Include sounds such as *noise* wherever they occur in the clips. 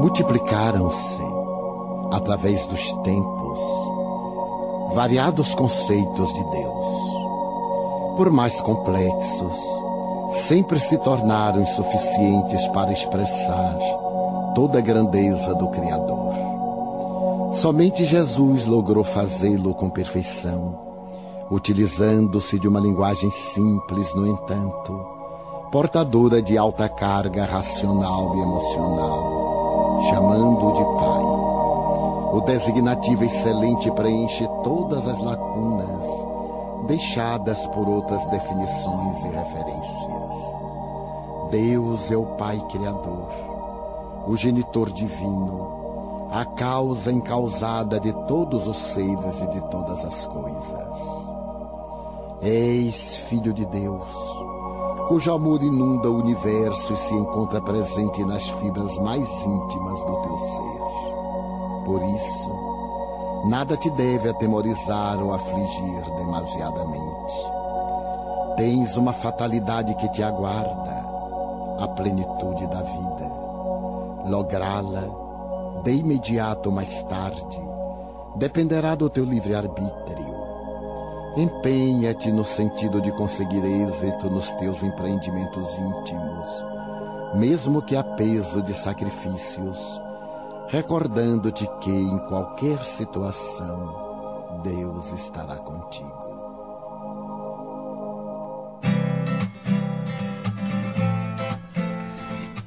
multiplicaram-se através dos tempos variados conceitos de Deus. Por mais complexos, sempre se tornaram insuficientes para expressar toda a grandeza do Criador. Somente Jesus logrou fazê-lo com perfeição, utilizando-se de uma linguagem simples, no entanto, portadora de alta carga racional e emocional, chamando-o de Pai. O designativo excelente preenche todas as lacunas deixadas por outras definições e referências. Deus é o Pai Criador, o genitor divino, a causa encausada de todos os seres e de todas as coisas. Eis Filho de Deus, cujo amor inunda o universo e se encontra presente nas fibras mais íntimas do teu ser. Por isso, nada te deve atemorizar ou afligir demasiadamente. Tens uma fatalidade que te aguarda, a plenitude da vida. Lográ-la, de imediato ou mais tarde, dependerá do teu livre-arbítrio. Empenha-te no sentido de conseguir êxito nos teus empreendimentos íntimos, mesmo que a peso de sacrifícios recordando-te que em qualquer situação Deus estará contigo.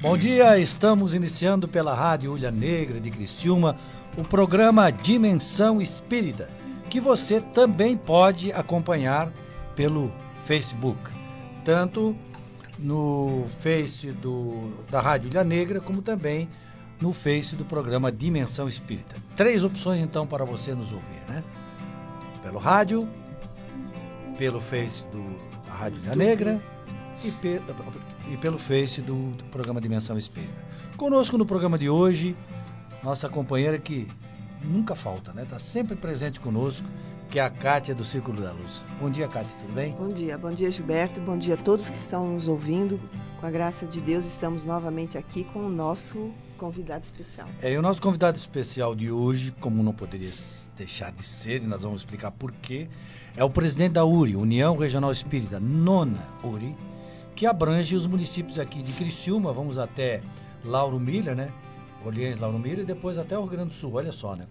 Bom dia, estamos iniciando pela Rádio Ulha Negra de Criciúma o programa Dimensão Espírita, que você também pode acompanhar pelo Facebook, tanto no Face do, da Rádio Ilha Negra, como também no Face do programa Dimensão Espírita. Três opções então para você nos ouvir, né? Pelo rádio, pelo Face do, da Rádio Ilha Negra e, pe, e pelo Face do, do programa Dimensão Espírita. Conosco no programa de hoje, nossa companheira que nunca falta, né? Está sempre presente conosco, que é a Kátia do Círculo da Luz. Bom dia, Kátia, tudo bem? Bom dia, bom dia, Gilberto. Bom dia a todos que estão nos ouvindo. Com a graça de Deus, estamos novamente aqui com o nosso convidado especial. É, e o nosso convidado especial de hoje, como não poderia deixar de ser, e nós vamos explicar por quê, é o presidente da URI, União Regional Espírita, nona URI, que abrange os municípios aqui de Criciúma, vamos até Lauro Miller, né? Orleans, Lauro Miller, e depois até o Rio Grande do Sul, olha só, né?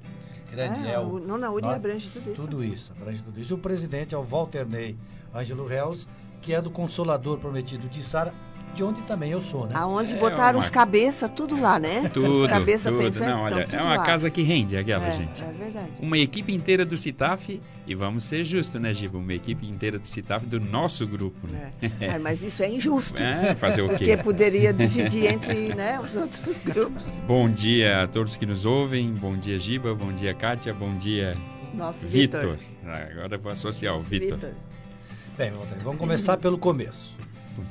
Grande é, o, nona URI abrange tudo isso. Tudo isso, abrange tudo isso. E o presidente é o Walter Ney Ângelo Reus, que é do Consolador Prometido de Sara, de onde também eu sou, né? Aonde é botaram uma... os cabeça tudo lá, né? Tudo, os cabeça tudo. pensantes Não, olha, é uma lá. casa que rende aquela, é, gente. É verdade. Uma equipe inteira do Citaf, e vamos ser justos, né, Giba? Uma equipe inteira do Citaf do nosso grupo, né? É. *laughs* é mas isso é injusto. É, fazer o quê? Porque poderia dividir entre né, os outros grupos. Bom dia a todos que nos ouvem. Bom dia, Giba. Bom dia, Kátia. Bom dia, nosso Vitor. Agora vou associar o Vitor. Bem, vamos começar pelo começo.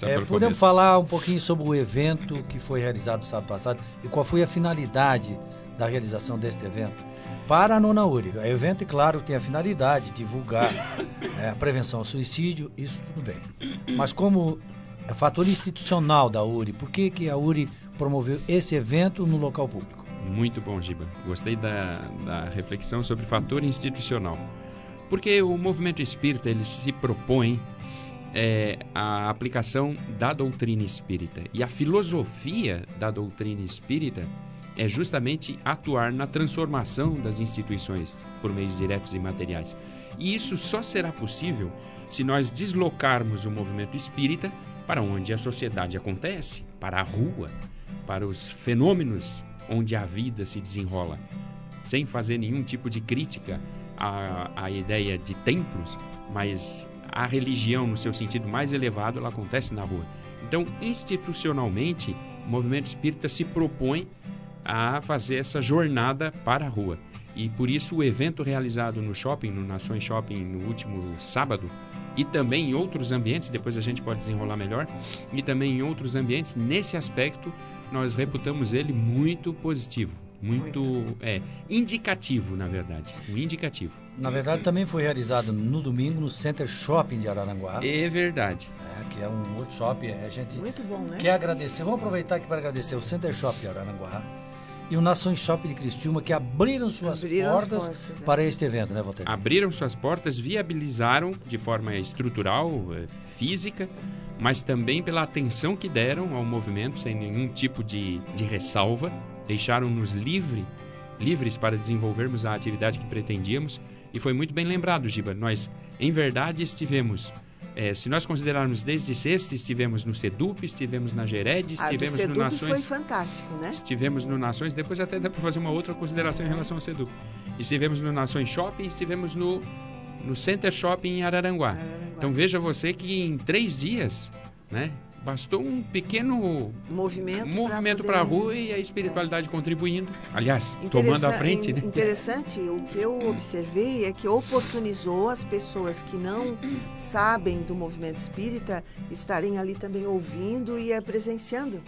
É, podemos falar um pouquinho sobre o evento que foi realizado sábado passado e qual foi a finalidade da realização deste evento? Para a Nona URI. O evento, claro, tem a finalidade de divulgar é, a prevenção ao suicídio, isso tudo bem. Mas como é fator institucional da URI, por que, que a URI promoveu esse evento no local público? Muito bom, Giba. Gostei da, da reflexão sobre fator institucional. Porque o movimento espírita ele se propõe é, a aplicação da doutrina espírita. E a filosofia da doutrina espírita é justamente atuar na transformação das instituições por meios diretos e materiais. E isso só será possível se nós deslocarmos o movimento espírita para onde a sociedade acontece, para a rua, para os fenômenos onde a vida se desenrola, sem fazer nenhum tipo de crítica à, à ideia de templos, mas a religião, no seu sentido mais elevado, ela acontece na rua. Então, institucionalmente, O movimento espírita se propõe a fazer essa jornada para a rua. E por isso o evento realizado no shopping, no Nações Shopping, no último sábado, e também em outros ambientes, depois a gente pode desenrolar melhor, e também em outros ambientes, nesse aspecto, nós reputamos ele muito positivo, muito, muito. É, indicativo, na verdade, um indicativo. Na verdade, também foi realizado no domingo no Center Shopping de Araranguá. É verdade. É, que é um workshop, é, a gente muito bom, né? quer agradecer, vamos aproveitar aqui para agradecer o Center Shopping de Araranguá, e o Nações Shopping de Criciúma, que abriram suas abriram portas, portas é. para este evento, né, Walter? Abriram suas portas, viabilizaram de forma estrutural, eh, física, mas também pela atenção que deram ao movimento, sem nenhum tipo de, de ressalva, deixaram-nos livre, livres para desenvolvermos a atividade que pretendíamos. E foi muito bem lembrado, Giba. Nós, em verdade, estivemos é, se nós considerarmos desde sexta, estivemos no SEDUP, estivemos na Gered, estivemos ah, no Nações. foi fantástico, né? Estivemos no Nações, depois até dá para fazer uma outra consideração em relação ao SEDUP. Estivemos no Nações Shopping, estivemos no, no Center Shopping em Araranguá. Araranguá. Então veja você que em três dias, né? Bastou um pequeno movimento, movimento para a rua e a espiritualidade é. contribuindo. Aliás, tomando a frente. Né? Interessante, o que eu observei é que oportunizou as pessoas que não sabem do movimento espírita estarem ali também ouvindo e presenciando.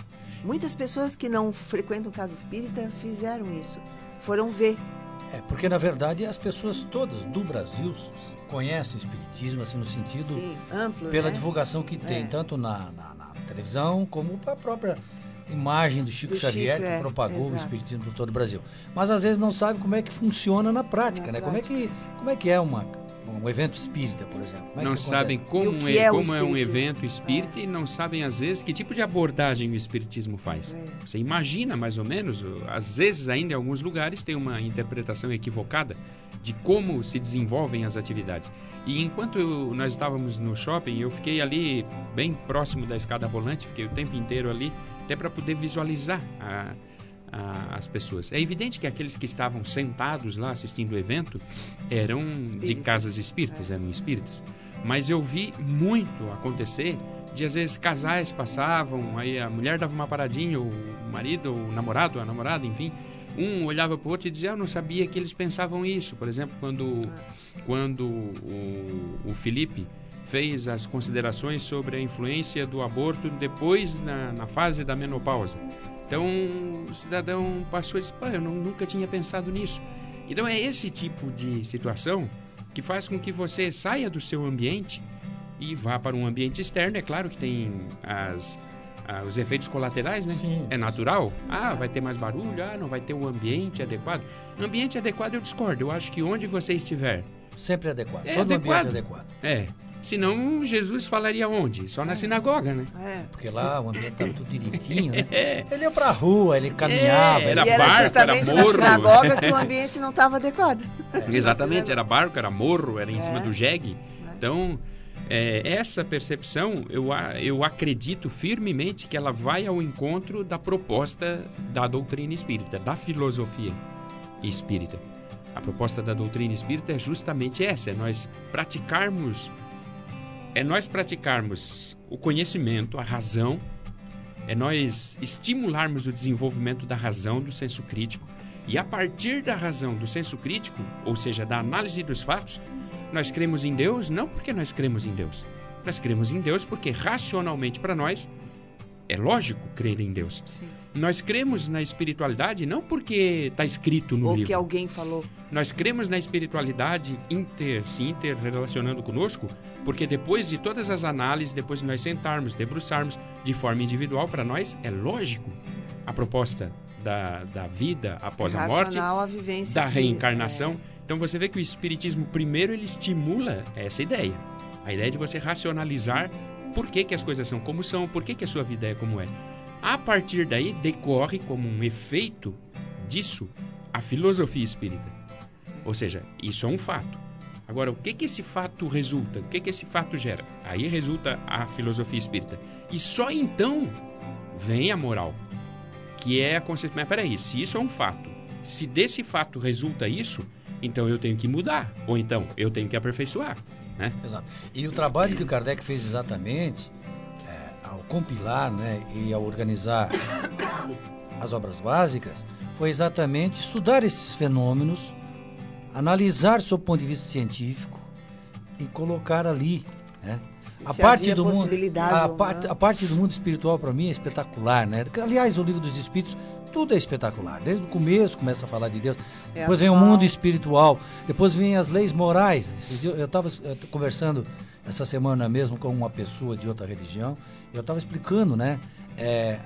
Muitas pessoas que não frequentam casa espírita fizeram isso, foram ver. É, porque na verdade as pessoas todas do Brasil conhecem o espiritismo assim no sentido Sim, amplo, pela né? divulgação que tem, é. tanto na, na televisão, como a própria imagem do Chico do Xavier, Chico, que é, propagou exato. o espiritismo por todo o Brasil. Mas às vezes não sabe como é que funciona na prática, na né? Prática. Como é que como é que é uma um evento espírita, por exemplo? É não sabem como, é, é, como é um evento espírita é. e não sabem, às vezes, que tipo de abordagem o espiritismo faz. É. Você imagina, mais ou menos, às vezes, ainda em alguns lugares, tem uma interpretação equivocada de como se desenvolvem as atividades. E enquanto eu, nós estávamos no shopping, eu fiquei ali bem próximo da escada rolante, fiquei o tempo inteiro ali, até para poder visualizar a, a, as pessoas. É evidente que aqueles que estavam sentados lá assistindo o evento eram espíritas. de casas espíritas, é. eram espíritas. Mas eu vi muito acontecer de às vezes casais passavam, aí a mulher dava uma paradinha, o marido, o namorado, a namorada, enfim, um olhava para o outro e dizia, eu não sabia que eles pensavam isso. Por exemplo, quando, quando o, o Felipe fez as considerações sobre a influência do aborto depois na, na fase da menopausa. Então o cidadão passou e disse, eu não, nunca tinha pensado nisso. Então é esse tipo de situação que faz com que você saia do seu ambiente e vá para um ambiente externo. É claro que tem as ah, os efeitos colaterais, né? Sim. É natural. Ah, vai ter mais barulho, ah, não vai ter um ambiente adequado. Ambiente adequado eu discordo. Eu acho que onde você estiver. Sempre adequado. É Todo adequado. ambiente é adequado. É. Senão Jesus falaria onde? Só na é. sinagoga, né? É. Porque lá o ambiente estava tudo direitinho, né? *laughs* É. Ele ia pra rua, ele caminhava. É, era ele... barco, era justamente era morro. na sinagoga que o *laughs* ambiente não estava adequado. É. Exatamente, era barco, era morro, era em cima do jegue. Então, é, essa percepção, eu, eu acredito firmemente que ela vai ao encontro da proposta da doutrina espírita, da filosofia espírita. A proposta da doutrina espírita é justamente essa: é nós praticarmos, é nós praticarmos o conhecimento, a razão, é nós estimularmos o desenvolvimento da razão, do senso crítico, e a partir da razão, do senso crítico, ou seja, da análise dos fatos, nós cremos em Deus não porque nós cremos em Deus. Nós cremos em Deus porque racionalmente para nós é lógico crer em Deus. Sim. Nós cremos na espiritualidade não porque está escrito no Ou livro. que alguém falou. Nós cremos na espiritualidade inter, se interrelacionando conosco, porque depois de todas as análises, depois de nós sentarmos, debruçarmos de forma individual, para nós é lógico a proposta da, da vida após a morte, a vivência da reencarnação. É. Então você vê que o espiritismo primeiro ele estimula essa ideia. A ideia de você racionalizar por que, que as coisas são como são, por que, que a sua vida é como é. A partir daí decorre como um efeito disso a filosofia espírita. Ou seja, isso é um fato. Agora, o que que esse fato resulta? O que que esse fato gera? Aí resulta a filosofia espírita. E só então vem a moral, que é a conceito. Mas peraí, se isso é um fato, se desse fato resulta isso, então eu tenho que mudar, ou então eu tenho que aperfeiçoar. Né? Exato. E o trabalho que o Kardec fez exatamente, compilar né, e a organizar as obras básicas foi exatamente estudar esses fenômenos, analisar o ponto de vista científico e colocar ali. Né? A parte, do mundo, a, parte, a parte do mundo espiritual para mim é espetacular, né? Aliás, o livro dos Espíritos tudo é espetacular. Desde o começo começa a falar de Deus. É depois vem o mundo espiritual. Depois vem as leis morais. Eu estava conversando essa semana mesmo com uma pessoa de outra religião. Eu estava explicando, né? É,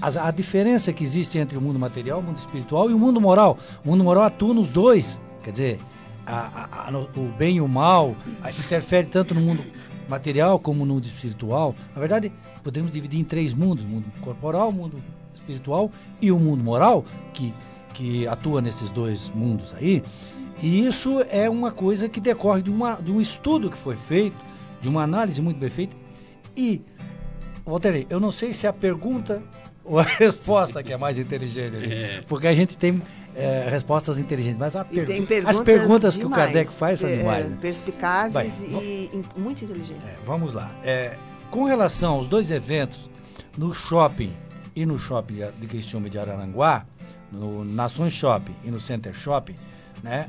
a, a, diferença que existe entre o mundo material, o mundo espiritual e o mundo moral. O mundo moral atua nos dois. Quer dizer, a, a, o bem e o mal interfere tanto no mundo material como no mundo espiritual. Na verdade, podemos dividir em três mundos: mundo corporal, mundo espiritual e o mundo moral, que, que atua nesses dois mundos aí. E isso é uma coisa que decorre de, uma, de um estudo que foi feito, de uma análise muito bem feita. E, Walter, eu não sei se é a pergunta ou a *laughs* resposta que é mais inteligente, é. porque a gente tem é, respostas inteligentes, mas per... perguntas as perguntas demais, que o Kardec faz são demais. Né? Perspicazes e muito inteligentes. É, vamos lá. É, com relação aos dois eventos no shopping e no shopping de Criciúma de Araranguá, no Nações Shopping e no Center Shopping, né?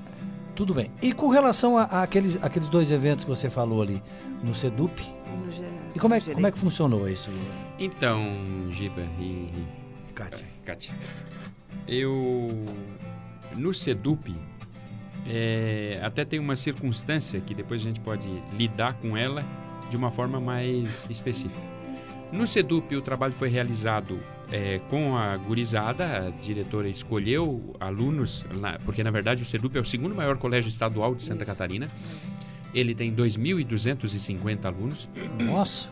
Tudo bem. E com relação a aqueles, aqueles dois eventos que você falou ali, no SEDUP? No geral, e como é, como é que funcionou isso? Então, Giba e, Kátia. Kátia. Eu, no SEDUP, é, até tem uma circunstância que depois a gente pode lidar com ela de uma forma mais específica. No SEDUP, o trabalho foi realizado é, com a gurizada, a diretora escolheu alunos, porque na verdade o SEDUP é o segundo maior colégio estadual de Santa Isso. Catarina. Ele tem 2.250 alunos. Nossa!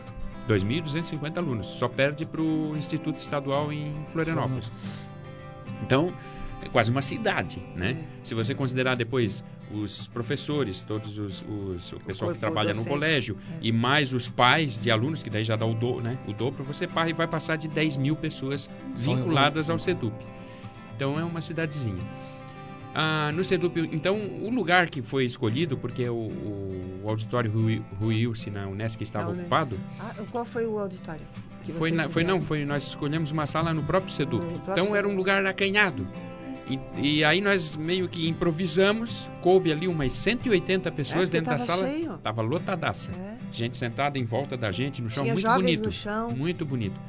2.250 alunos. Só perde para o Instituto Estadual em Florianópolis. Então, é quase uma cidade, né? É. Se você considerar depois os professores, todos os, os o pessoal o que trabalha docente. no colégio é. e mais os pais de alunos, que daí já dá o, do, né, o dobro, você vai passar de 10 mil pessoas vinculadas ao SEDUP. Então é uma cidadezinha. Ah, no SEDUP, então, o lugar que foi escolhido, porque o, o auditório Rui, Rui na Unesc estava não, ocupado. Ah, qual foi o auditório? foi, na, foi não, foi nós escolhemos uma sala no próprio SEDUP. No próprio então SEDUP. era um lugar acanhado. E, e, aí nós meio que improvisamos, coube ali umas 180 pessoas é, dentro da sala. Cheio. Tava lotadaça. É. Gente sentada em volta da gente no chão, Tinha muito bonito. No chão. Muito bonito.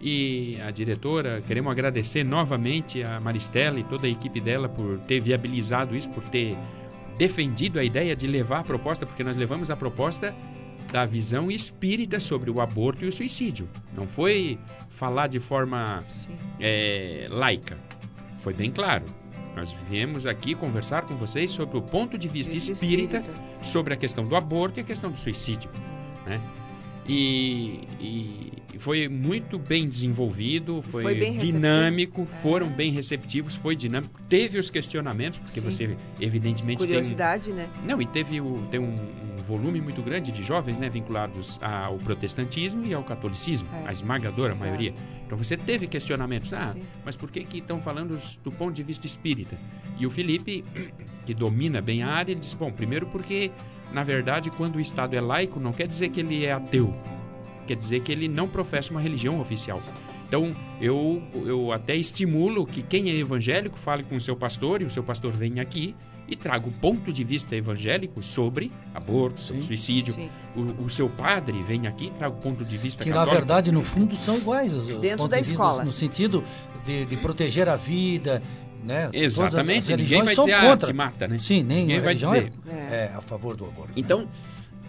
E a diretora, queremos agradecer novamente a Maristela e toda a equipe dela por ter viabilizado isso, por ter defendido a ideia de levar a proposta, porque nós levamos a proposta da visão espírita sobre o aborto e o suicídio. Não foi falar de forma é, laica foi bem claro. Nós viemos aqui conversar com vocês sobre o ponto de vista espírita, espírita, sobre a questão do aborto e a questão do suicídio. Né? E, e foi muito bem desenvolvido, foi, foi bem dinâmico, é. foram bem receptivos, foi dinâmico. Teve os questionamentos, porque Sim. você evidentemente Curiosidade, tem... né? Não, e teve o, tem um, um, volume muito grande de jovens né, vinculados ao protestantismo e ao catolicismo, é. a esmagadora Exato. maioria. Então você teve questionamentos. Ah, Sim. mas por que que estão falando do ponto de vista espírita? E o Felipe, *clears throat* que domina bem a área, ele diz, bom, primeiro porque, na verdade, quando o Estado é laico, não quer dizer que ele é ateu quer dizer que ele não professa uma religião oficial. Então, eu, eu até estimulo que quem é evangélico fale com o seu pastor e o seu pastor venha aqui e traga o ponto de vista evangélico sobre aborto, sobre suicídio. Sim. O, o, seu padre vem aqui e traga o ponto de vista Que, católico. na verdade, no fundo, são iguais. Os, Dentro da escola. no sentido de, de, proteger a vida, né? Exatamente. As, as Ninguém vai dizer, contra. Ah, te mata, né? Sim, nem Ninguém vai dizer. É, é, a favor do aborto. Então... Né?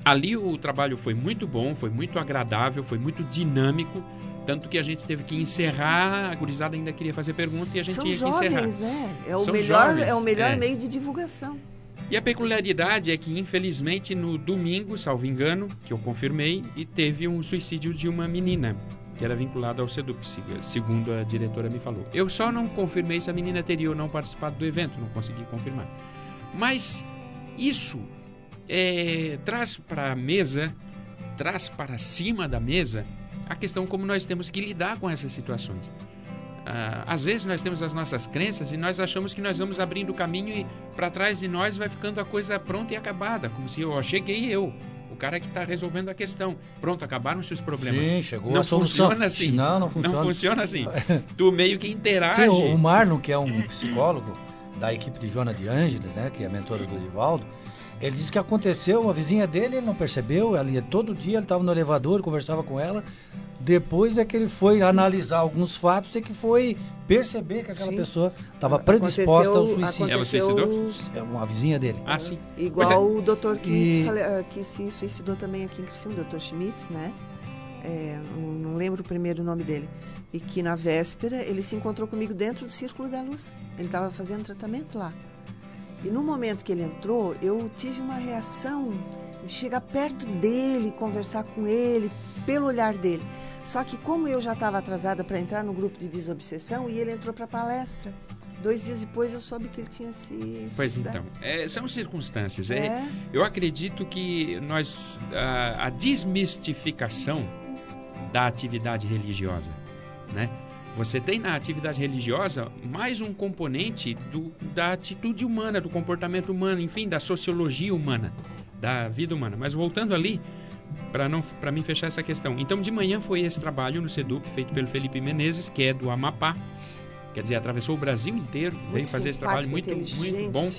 Ali o trabalho foi muito bom, foi muito agradável, foi muito dinâmico. Tanto que a gente teve que encerrar, a gurizada ainda queria fazer pergunta e a gente São tinha jovens, que encerrar. Né? É o São melhor, jovens, é o melhor é. meio de divulgação. E a peculiaridade é que, infelizmente, no domingo, salvo engano, que eu confirmei, e teve um suicídio de uma menina, que era vinculada ao SEDUP, segundo a diretora me falou. Eu só não confirmei se a menina teria ou não participado do evento, não consegui confirmar. Mas isso é, traz para a mesa, traz para cima da mesa a questão como nós temos que lidar com essas situações. Ah, às vezes nós temos as nossas crenças e nós achamos que nós vamos abrindo o caminho e para trás de nós vai ficando a coisa pronta e acabada, como se eu cheguei eu. cara que está resolvendo a questão. Pronto, acabaram-se os problemas. Sim, chegou não a solução. funciona assim. Não, não funciona. Não funciona assim. *laughs* tu meio que interage. Sim, o Marlon, que é um psicólogo da equipe de Joana de Ângeles, né, que é a mentora do Divaldo, ele disse que aconteceu, a vizinha dele, ele não percebeu, ela ia todo dia, ele estava no elevador, conversava com ela. Depois é que ele foi analisar alguns fatos e que foi perceber que aquela Sim. pessoa estava predisposta ao suicídio. Ela aconteceu É uma vizinha dele. Ah, sim. Igual é. o doutor que, E- se, fale- ah, que se suicidou também aqui em Criciúma, o doutor Schmitz, né? É, não- não lembro o primeiro nome dele. E que na véspera ele se encontrou comigo dentro do Círculo da Luz. Ele estava fazendo tratamento lá. E no momento que ele entrou, eu tive uma reação de chegar perto dele, conversar com ele, pelo olhar dele. Só que como eu já estava atrasada para entrar no grupo de desobsessão, e ele entrou para a palestra. Dois dias depois eu soube que ele tinha se Pois suicidado. então, é, são circunstâncias. É, É. eu acredito que nós a, a desmistificação da atividade religiosa, né? Você tem na atividade religiosa mais um componente do, da atitude humana, do comportamento humano, enfim, da sociologia humana, da vida humana. Mas voltando ali, para não para mim fechar essa questão. Então de manhã foi esse trabalho no SEDUP feito pelo Felipe Menezes, que é do Amapá. Quer dizer, atravessou o Brasil inteiro, veio fazer esse trabalho muito muito bom.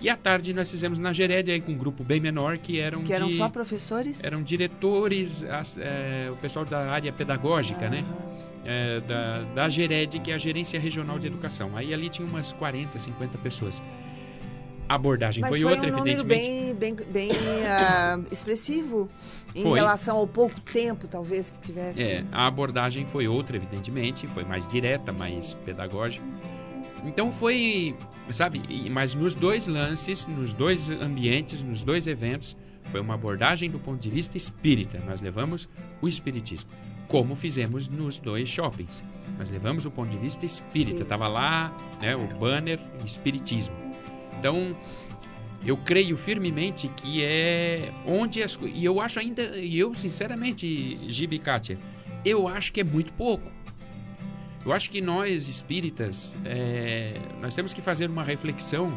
E à tarde nós fizemos na Gered aí com um grupo bem menor que eram Que eram de, só professores? eram diretores, as- é, o pessoal da área pedagógica, né? É, da, da Gered, que é a Gerência Regional de Educação. Aí ali tinha umas 40, 50 pessoas. A abordagem Mas foi, foi, outra, um número evidentemente. bem, bem, bem ah, expressivo em Foi. relação ao pouco tempo, talvez, que tivesse. É, a abordagem foi outra, evidentemente, foi mais direta, mais pedagógica. Então foi, sabe, mas nos dois lances, nos dois ambientes, nos dois eventos, foi uma abordagem do ponto de vista espírita. Nós levamos o espiritismo, como fizemos nos dois shoppings. Nós levamos o ponto de vista espírita. Estava lá, né, o banner espiritismo. Então, eu creio firmemente que é onde as e eu acho ainda e eu sinceramente Gibi Kátia, eu acho que é muito pouco eu acho que nós espíritas é, nós temos que fazer uma reflexão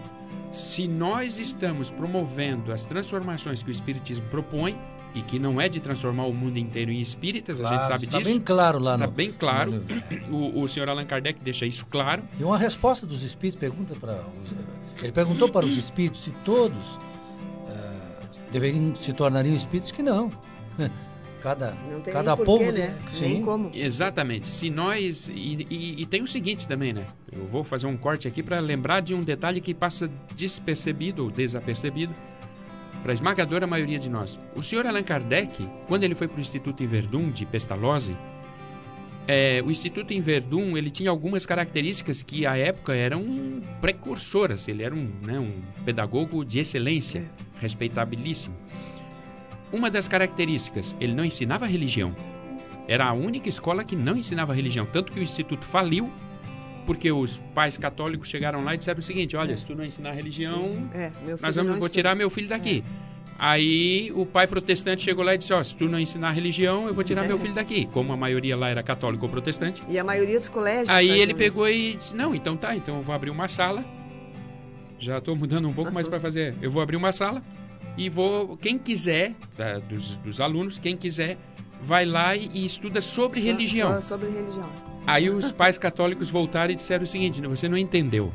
se nós estamos promovendo as transformações que o espiritismo propõe e que não é de transformar o mundo inteiro em espíritas a gente sabe está disso bem claro lá Está no. bem claro. *coughs* o, o senhor Allan Kardec deixa isso claro E uma resposta dos espíritos pergunta para os, ele perguntou para os espíritos se todos eh, deveriam se tornariam espíritos que não. *laughs* Cada Não tem cada nem povo porquê, né? sim. Nem como. Exatamente. Se nós. E, e- e tem o seguinte também, né? Eu vou fazer um corte aqui para lembrar de um detalhe que passa despercebido ou desapercebido para a esmagadora maioria de nós. O senhor Allan Kardec, quando ele foi para o Instituto em Verdun de Pestalozzi, é, o Instituto em Verdun ele tinha algumas características que à época eram precursoras. Ele era um, né, um pedagogo de excelência, respeitabilíssimo. Uma das características, ele não ensinava religião. Era a única escola que não ensinava religião. Tanto que o instituto faliu, porque os pais católicos chegaram lá e disseram o seguinte: olha, se tu não ensinar religião, É, nós vamos, vou tirar meu filho daqui. Aí o pai protestante chegou lá e disse: ó, se tu não ensinar religião, eu vou tirar meu *laughs* filho daqui. Como a maioria lá era católico ou protestante. E a maioria dos colégios. Aí ele pegou isso. e disse: Não, então tá, então eu vou abrir uma sala. Já estou mudando um pouco mais para fazer. Eu vou abrir uma sala e vou. Quem quiser, tá, dos, dos alunos, quem quiser, vai lá e, e estuda sobre Só- religião. só sobre religião. Aí os pais católicos voltaram e disseram o seguinte: "Não, você não entendeu.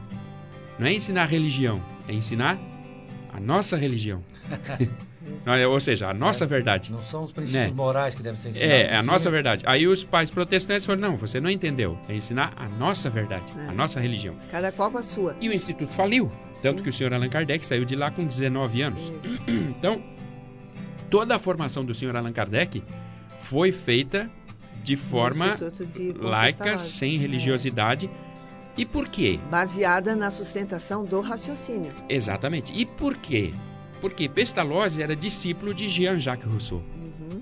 Não é ensinar religião, é ensinar a nossa religião. *laughs* É- Ou seja, a nossa verdade. Não são os princípios Né? morais que devem ser ensinados. É, é a sim. nossa verdade. Aí os pais protestantes falaram: não, você não entendeu. É ensinar a nossa verdade, É. a nossa religião. Cada qual com a sua. E o instituto faliu. Tanto Sim. que o senhor Allan Kardec saiu de lá com 19 anos. Isso. *clears throat* Então, toda a formação do senhor Allan Kardec foi feita de forma de laica, sem religiosidade. E por quê? Baseada na sustentação do raciocínio. Exatamente. E por quê? Porque Pestalozzi era discípulo de Jean-Jacques Rousseau. Uhum.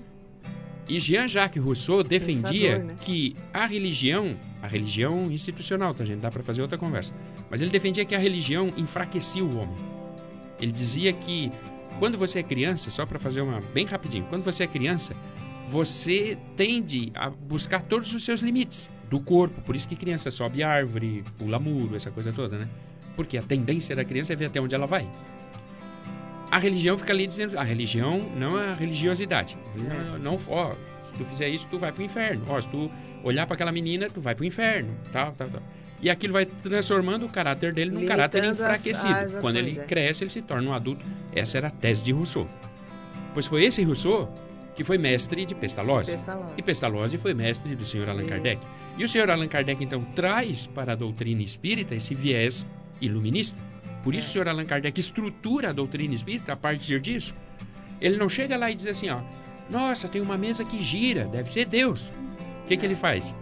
E Jean-Jacques Rousseau defendia Pensador, né? que a religião, a religião institucional, tá gente? Dá para fazer outra conversa. Mas ele defendia que a religião enfraquecia o homem. Ele dizia que quando você é criança, só para fazer uma bem rapidinho, quando você é criança, você tende a buscar todos os seus limites do corpo. Por isso que criança sobe árvore, pula muro, essa coisa toda, né? Porque a tendência da criança é ver até onde ela vai. a religião fica ali dizendo, a religião não é a religiosidade. Não, não ó, se tu fizer isso, tu vai pro inferno. Ó, se tu olhar para aquela menina, tu vai pro inferno, tal, tal, tal. E aquilo vai transformando o caráter dele num Limitando caráter as- enfraquecido. as Quando ações, ele é. cresce, ele se torna um adulto. Essa era a tese de Rousseau. Pois foi esse Rousseau que foi mestre de Pestalozzi. Pestalozzi. E Pestalozzi foi mestre do Sr. Allan Isso. Kardec. E o Sr. Allan Kardec, então, traz para a doutrina espírita esse viés iluminista. Por isso, o Sr. Allan Kardec estrutura a doutrina espírita a partir disso. Ele não chega lá e diz assim, ó, nossa, tem uma mesa que gira, deve ser Deus. O que, que ele faz?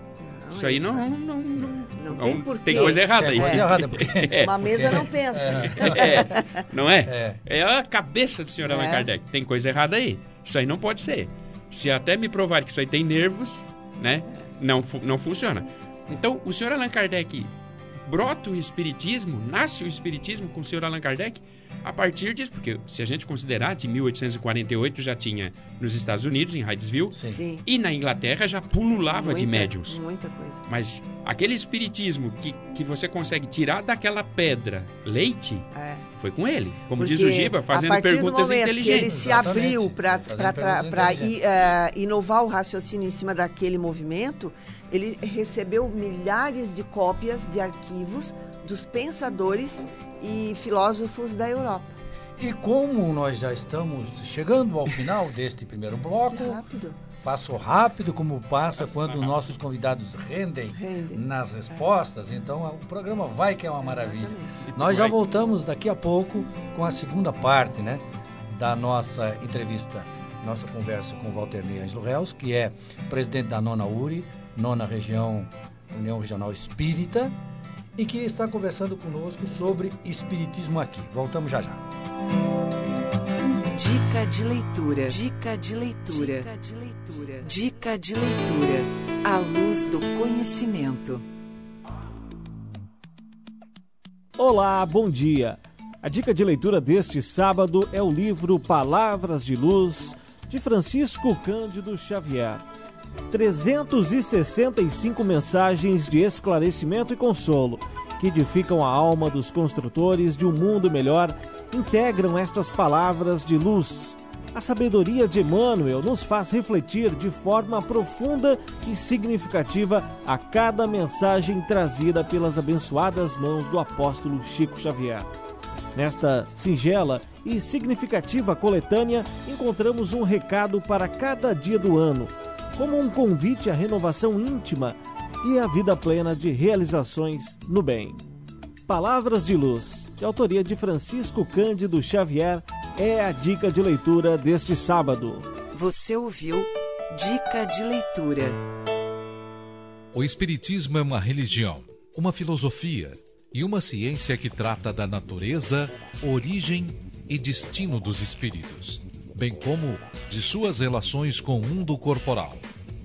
Não, Isso aí não, não, não, Não tem porquê. coisa errada aí. É, coisa errada, porque... *laughs* Uma mesa não pensa. É, não é? É. é? a cabeça do senhor Allan É. Kardec. Tem coisa errada aí. Isso aí não pode ser. Se até me provar que isso aí tem nervos, né? Não, não funciona. Então, o senhor Allan Kardec brota o espiritismo, nasce o espiritismo com o senhor Allan Kardec a partir disso, porque se a gente considerar, de 1848 já tinha nos Estados Unidos, em Hydesville, Sim. e na Inglaterra já pululava de Muita- médiums. Muita coisa. Mas aquele espiritismo que, que você consegue tirar daquela pedra leite, É. foi com ele. Como Porque diz o Giba, fazendo a partir perguntas do momento que ele inteligentes. se Exatamente. abriu para perguntas inteligentes. inovar o raciocínio em cima daquele movimento, ele recebeu milhares de cópias de arquivos dos pensadores e filósofos da Europa. E como nós já estamos chegando ao final deste primeiro bloco, Rápido. passo rápido como passa quando nossos convidados rendem, Rendem. nas respostas, então o programa vai que é uma maravilha. Nós já voltamos daqui a pouco com a segunda parte, né, da nossa entrevista, nossa conversa com o Walter Ney Ângelo Reus, que é presidente da Nona URI, Nona Região, União Regional Espírita, e que está conversando conosco sobre espiritismo aqui. Voltamos já já. Dica de leitura. Dica de leitura. Dica de leitura. Dica de leitura. A luz do conhecimento. Olá, bom dia. A dica de leitura deste sábado é o livro Palavras de Luz, de Francisco Cândido Xavier. 365 mensagens de esclarecimento e consolo que edificam a alma dos construtores de um mundo melhor integram estas palavras de luz. A sabedoria de Emmanuel nos faz refletir de forma profunda e significativa a cada mensagem trazida pelas abençoadas mãos do apóstolo Chico Xavier. Nesta singela e significativa coletânea, encontramos um recado para cada dia do ano, como um convite à renovação íntima e à vida plena de realizações no bem. Palavras de Luz, de autoria de Francisco Cândido Xavier, é a dica de leitura deste sábado. Você ouviu Dica de leitura. O Espiritismo é uma religião, uma filosofia e uma ciência que trata da natureza, origem e destino dos espíritos, bem como de suas relações com o mundo corporal.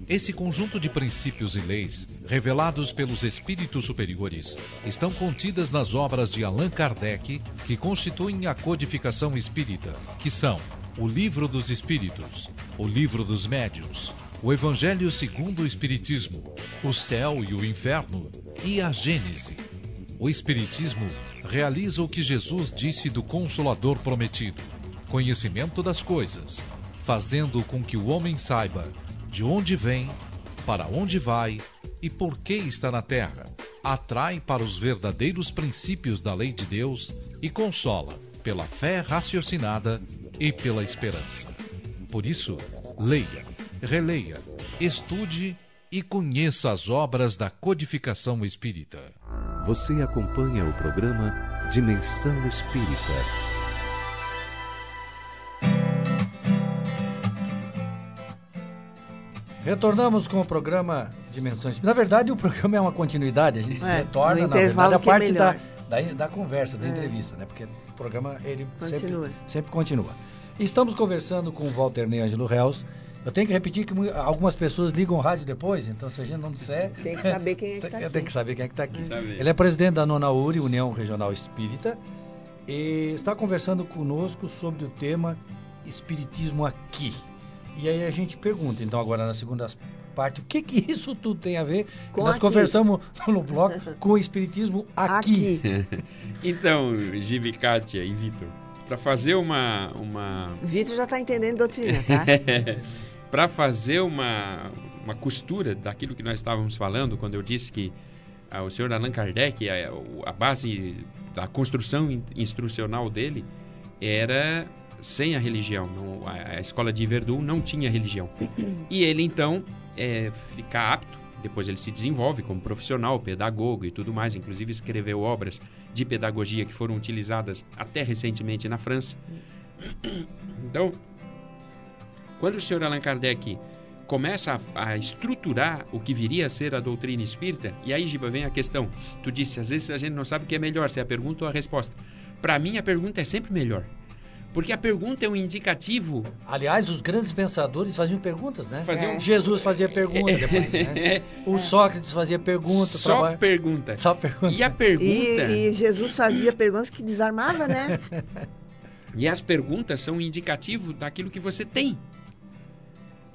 Esse conjunto de princípios e leis, revelados pelos espíritos superiores, estão contidas nas obras de Allan Kardec, que constituem a codificação espírita, que são o Livro dos Espíritos, o Livro dos Médiuns, o Evangelho segundo o Espiritismo, o Céu e o Inferno e a Gênese. O Espiritismo realiza o que Jesus disse do Consolador prometido: conhecimento das coisas, fazendo com que o homem saiba de onde vem, para onde vai e por que está na terra. Atrai para os verdadeiros princípios da lei de Deus e consola pela fé raciocinada e pela esperança. Por isso, leia, releia, estude e conheça as obras da codificação espírita. Você acompanha o programa Dimensão Espírita. Retornamos com o programa Dimensões. Na verdade, o programa é uma continuidade, a gente É, retorna, na verdade, a é parte da, melhor. da, da conversa, da entrevista, né? Porque o programa, ele sempre, Continua. sempre continua. Estamos conversando com o Walter Ney Ângelo Reus. Eu tenho que repetir que algumas pessoas ligam o rádio depois, então se a gente não disser... *laughs* Tem que saber quem é que *laughs* tá Tem aqui. que saber quem é que está aqui. Ele é presidente da Nona URI, União Regional Espírita, e está conversando conosco sobre o tema Espiritismo aqui. E aí a gente pergunta, então agora na segunda parte, o que que *laughs* isso tudo tem a ver? Com nós aqui. conversamos no bloco *laughs* com o Espiritismo aqui. Aqui. *laughs* Então, Gibi, Kátia e Vitor, para fazer uma, uma... Vitor já está entendendo doutrina, tá? para fazer uma, uma costura daquilo que nós estávamos falando, quando eu disse que ah, o senhor Allan Kardec, a, a base da construção instrucional dele era sem a religião. Não, a, a, escola de Verdun não tinha religião. *coughs* E ele, então, é, fica apto, depois ele se desenvolve como profissional, pedagogo e tudo mais, inclusive escreveu obras de pedagogia que foram utilizadas até recentemente na França. *coughs* Então, quando o senhor Allan Kardec começa a, a, estruturar o que viria a ser a doutrina espírita, e aí, Giba, vem a questão. Tu disse, às vezes a gente não sabe o que é melhor, se é a pergunta ou a resposta. Para mim, a pergunta é sempre melhor. Porque a pergunta é um indicativo. Aliás, os grandes pensadores faziam perguntas, né? Faziam... É. Jesus fazia pergunta *laughs* depois, né? O Sócrates fazia pergunta. Só pergunta. Só pergunta. E a pergunta. E, e Jesus fazia perguntas que desarmava, né? *laughs* e as perguntas são um indicativo daquilo que você tem.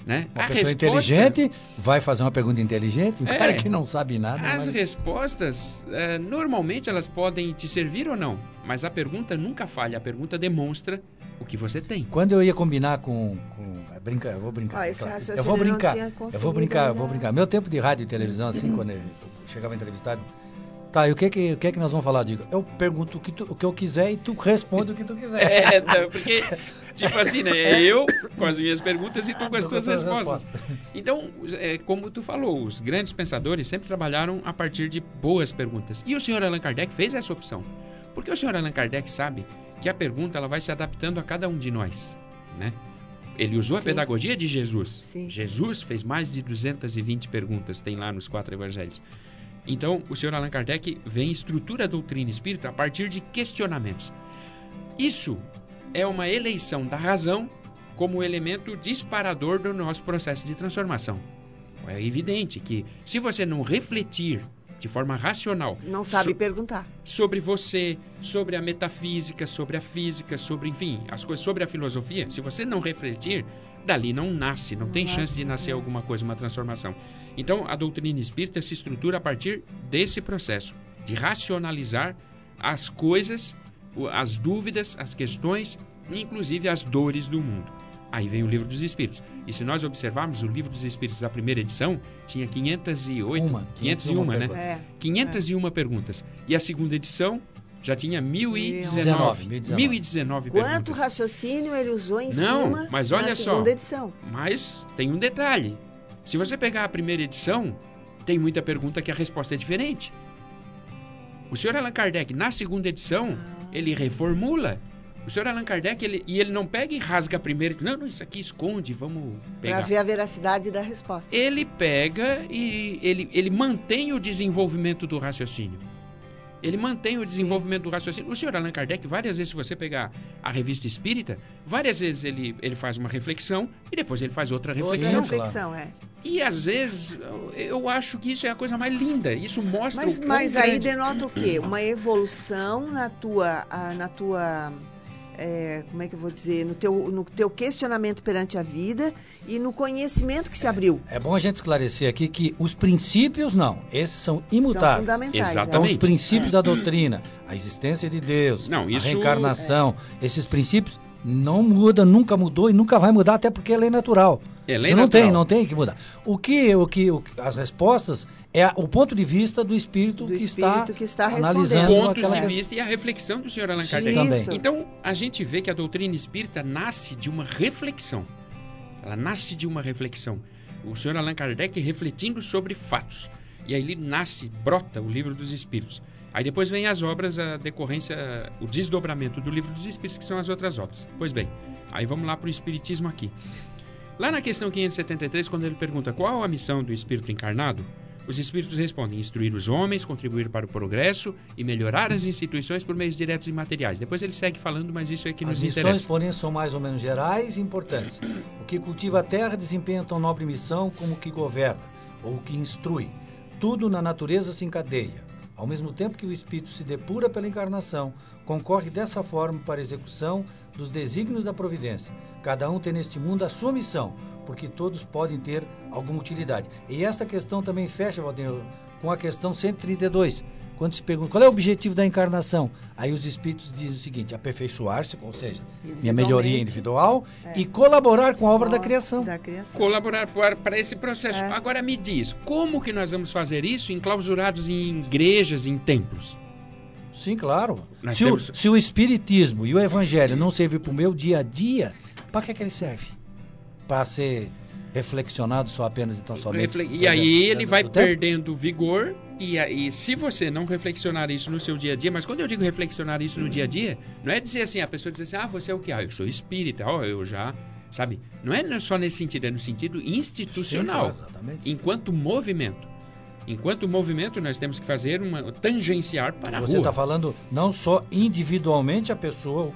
Né? Uma a pessoa resposta... inteligente vai fazer uma pergunta inteligente, um é, cara que não sabe nada. As mas... respostas, é, normalmente elas podem te servir ou não, mas a pergunta nunca falha, a pergunta demonstra o que você tem. Quando eu ia combinar com. com é, brinca, eu vou brincar. Ah, claro. eu vou brincar. Eu vou brincar, eu vou brincar. Meu tempo de rádio e televisão, assim, quando eu chegava entrevistado Tá, e o que que, o que que nós vamos falar, Digo? Eu pergunto o que, tu, o que eu quiser e tu responde o que tu quiser. *laughs* É, não, porque, tipo assim, né? Eu com as minhas perguntas e tu com as tuas respostas. Então, é, como tu falou, os grandes pensadores sempre trabalharam a partir de boas perguntas. E o senhor Allan Kardec fez essa opção. Porque o senhor Allan Kardec sabe que a pergunta ela vai se adaptando a cada um de nós, né? Ele usou Sim. a pedagogia de Jesus. Sim. Jesus fez mais de 220 perguntas, tem lá nos quatro evangelhos. Então, o senhor Allan Kardec vem e estrutura a doutrina espírita a partir de questionamentos. Isso é uma eleição da razão como elemento disparador do nosso processo de transformação. É evidente que se você não refletir de forma racional. Não sabe so perguntar. Sobre você, sobre a metafísica, sobre a física, sobre, enfim, as coisas, sobre a filosofia. Se você não refletir, dali não nasce, não, não tem nasce, chance de nascer alguma coisa, uma transformação. Então, a doutrina espírita se estrutura a partir desse processo de racionalizar as coisas, as dúvidas, as questões, inclusive as dores do mundo. Aí vem o Livro dos Espíritos. E se nós observarmos o Livro dos Espíritos da primeira edição, tinha 508, uma, 501, né? É, 501 é. perguntas. E a segunda edição já tinha 1019. 1019 perguntas. Quanto raciocínio ele usou em Não, cima mas olha na só, segunda edição? Mas tem um detalhe. Se você pegar a primeira edição, tem muita pergunta que a resposta é diferente. O senhor Allan Kardec, na segunda edição, ele reformula. O senhor Allan Kardec, ele, e ele não pega e rasga primeiro. Não, não, isso aqui esconde, vamos pegar. Para ver a veracidade da resposta. Ele pega e ele, ele mantém o desenvolvimento do raciocínio. Ele mantém o desenvolvimento do raciocínio. O senhor Allan Kardec, várias vezes, se você pegar a revista espírita, várias vezes ele, ele faz uma reflexão e depois ele faz outra reflexão. Outra reflexão, é. E às vezes eu acho que isso é a coisa mais linda. Isso mostra mas, o Mas grande... aí denota o quê? Uma evolução na tua, na tua é, como é que eu vou dizer, no teu, no teu questionamento perante a vida e no conhecimento que se abriu. É, é bom a gente esclarecer aqui que os princípios não, esses são imutáveis. São fundamentais. É. Exatamente. São os princípios é. da doutrina, a existência de Deus, não, isso, a reencarnação, é. esses princípios não muda, nunca mudou e nunca vai mudar, até porque é lei natural. É lei Você não natural. tem, não tem que mudar. O que, o que, o, as respostas é o ponto de vista do espírito, do que, espírito está que está analisando pontos aquela... de vista e a reflexão do senhor Allan Kardec. Isso. Então, a gente vê que a doutrina espírita nasce de uma reflexão. Ela nasce de uma reflexão. O senhor Allan Kardec refletindo sobre fatos. E aí ele nasce, brota o livro dos espíritos. Aí depois vem as obras, a decorrência, o desdobramento do livro dos espíritos, que são as outras obras. Pois bem, aí vamos lá para o espiritismo aqui. Lá na questão 573, quando ele pergunta qual a missão do espírito encarnado, os espíritos respondem: instruir os homens, contribuir para o progresso e melhorar as instituições por meios diretos e materiais. Depois ele segue falando, mas isso é que as nos interessa. As missões, porém, são mais ou menos gerais e importantes. O que cultiva a terra desempenha tão nobre missão como o que governa ou o que instrui. Tudo na natureza se encadeia. Ao mesmo tempo que o espírito se depura pela encarnação, concorre dessa forma para a execução dos desígnios da providência. Cada um tem neste mundo a sua missão, porque todos podem ter alguma utilidade. E esta questão também fecha, Valdir, com a questão 132, quando se pergunta qual é o objetivo da encarnação, aí os espíritos dizem o seguinte: aperfeiçoar-se, ou seja, minha melhoria individual É. e colaborar com a obra da criação. Da criação. Colaborar para, esse processo. É. Agora me diz, como que nós vamos fazer isso enclausurados em igrejas, em templos? Sim, claro. Se o, temos- se o espiritismo e o evangelho não servir para o meu dia a dia, para que, que ele serve? Para ser reflexionado só apenas então somente. Refle- E aí dentro ele do vai perdendo vigor e aí se você não reflexionar isso no seu dia a dia, mas quando eu digo reflexionar isso no dia a dia, não é dizer assim, a pessoa diz assim, ah, você é o que? Ah, eu sou espírita, ó, eu já, sabe? Não é só nesse sentido, é no sentido institucional, Sim, exatamente. enquanto movimento. Enquanto movimento, nós temos que fazer uma tangenciar para a Você está falando não só individualmente a pessoa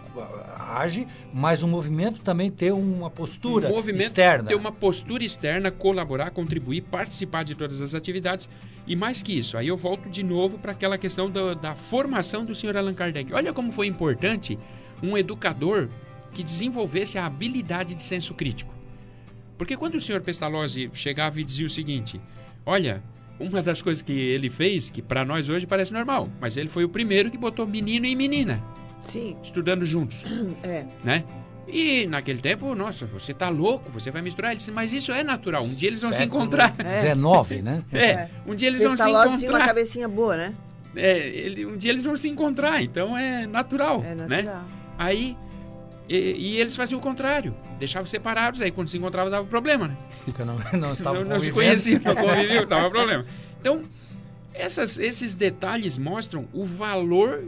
age, mas o movimento também ter uma postura O movimento externa. ter uma postura externa, colaborar, contribuir, participar de todas as atividades. E mais que isso, aí eu volto de novo para aquela questão do- da formação do senhor Allan Kardec. Olha como foi importante um educador que desenvolvesse a habilidade de senso crítico. Porque quando o senhor Pestalozzi chegava e dizia o seguinte: Olha, uma das coisas que ele fez, que para nós hoje parece normal, mas ele foi o primeiro que botou menino e menina Sim, estudando juntos *clears throat* é. né? E naquele tempo, nossa, você tá louco, você vai misturar. Ele disse, mas isso é natural, um dia eles vão se Século encontrar. 19, né? *laughs* É, um dia eles vão se Pestalozzi tinha uma encontrar. cabecinha boa, né? É, ele, um dia eles vão se encontrar, então é natural, É né? natural. Aí, e, e eles faziam o contrário, deixavam separados, aí quando se encontrava dava problema, né? Porque não, não estavam *laughs* não, não se conheciam, não conviviam, *laughs* dava problema. Então, essas, esses detalhes mostram o valor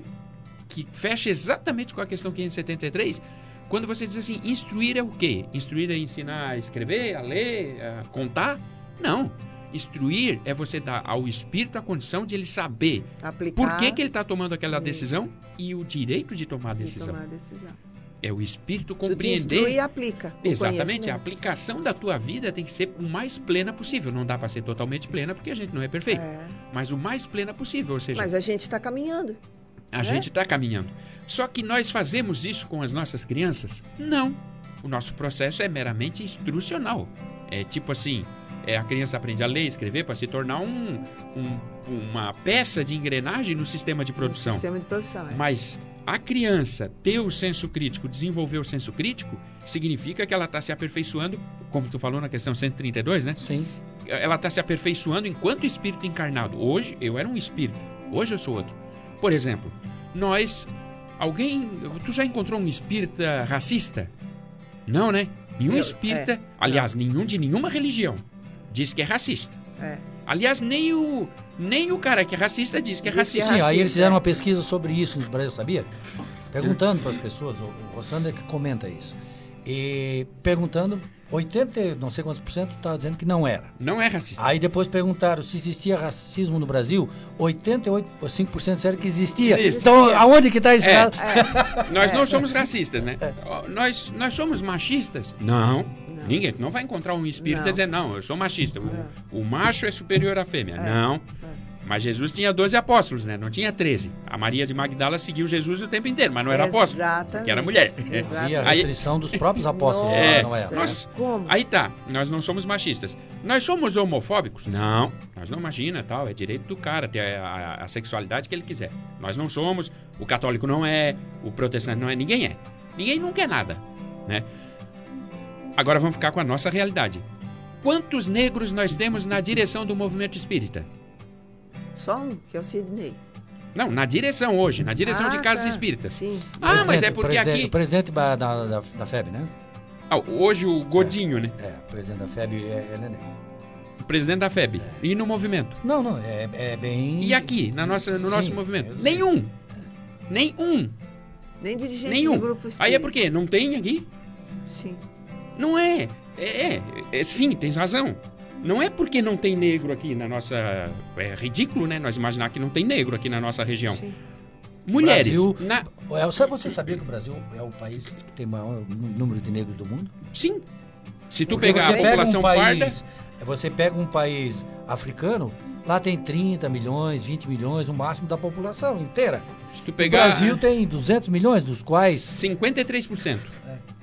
que fecha exatamente com a questão 573, quando você diz assim, instruir é o quê? Instruir é ensinar a escrever, a ler, a contar? Não. Instruir é você dar ao espírito a condição de ele saber Aplicar. por que, que ele está tomando aquela Isso. decisão e o direito de tomar a de decisão. tomar a decisão. É o espírito Tu compreender. instrui e aplica. Exatamente, a aplicação da tua vida tem que ser o mais plena possível. Não dá para ser totalmente plena porque a gente não é perfeito, É. mas o mais plena possível, ou seja, Mas a gente está caminhando. A né? gente está caminhando. Só que nós fazemos isso com as nossas crianças? Não. O nosso processo é meramente instrucional. É tipo assim, é, a criança aprende a ler e escrever para se tornar um, um- uma peça de engrenagem no sistema de produção. Sistema de produção. É. Mas a criança ter o senso crítico, desenvolver o senso crítico, significa que ela está se aperfeiçoando, como tu falou na questão 132, né? Sim. Ela está se aperfeiçoando enquanto espírito encarnado. Hoje eu era um espírito, hoje eu sou outro. Por exemplo, nós. Alguém. Tu já encontrou um espírita racista? Não, né? Nenhum Eu- espírita. é. aliás, nenhum de nenhuma religião diz que é racista. É. Aliás, nem o, nem o cara que é racista diz que é Diz que é racista. Sim, aí eles fizeram é. uma pesquisa sobre isso no Brasil, sabia? Perguntando para as pessoas, o, o Rossander que comenta isso. E perguntando, 80, não sei quantos por cento, estava dizendo que não era. Não é racista. Aí depois perguntaram se existia racismo no Brasil, 88,5% disseram que existia. Existe. Então, aonde que está esse É. caso? Nós não *laughs* somos racistas, né? Ó, Nós, nós somos machistas? Não. Ninguém. Tu não vai encontrar um espírita Não. dizendo, não, eu sou machista. O, o macho é superior à fêmea. É. Não. Mas Jesus tinha 12 apóstolos, né? Não tinha 13. A Maria de Magdala seguiu Jesus o tempo inteiro, mas não era apóstolo. Exatamente. Porque era mulher. Exatamente. E a Aí- restrição dos próprios apóstolos em É, a nós- Como? Aí tá, nós não somos machistas. Nós somos homofóbicos? Não, nós não imagina tal, é direito do cara ter a, a- a sexualidade que ele quiser. Nós não somos, o católico não é, o protestante não é, ninguém é. Ninguém nunca é nada, né? Agora vamos ficar com a nossa realidade. Quantos negros nós temos na direção do movimento espírita? Só um, que é o Sidney. Não, na direção hoje, na direção Ah, de casas tá. espíritas. Sim. Ah, mas é porque aqui. O presidente da, da, da, FEB, né? Ah, hoje o Godinho, né? É, o presidente da FEB é, é neném. O presidente da FEB. E no movimento? Não, não, é, é bem... E aqui, na nossa, no nosso Sim, movimento? eu sei. Nenhum. Nenhum. Nem dirigente Nenhum. de grupo espírita. Aí é porque não tem aqui? Sim. Não é. É, é, é, sim, tens razão. Não é porque não tem negro aqui na nossa. É ridículo, né? Nós imaginar que não tem negro aqui na nossa região. Sim. Mulheres. Brasil- na- É, você sabia que o Brasil é o país que tem maior nú- número de negros do mundo? Sim. Se tu Porque pegar a você pega população um parda. país, Você pega um país africano, lá tem 30 milhões, 20 milhões, o máximo da população inteira. Se tu O pegar. Brasil tem 200 milhões, dos quais... 53%.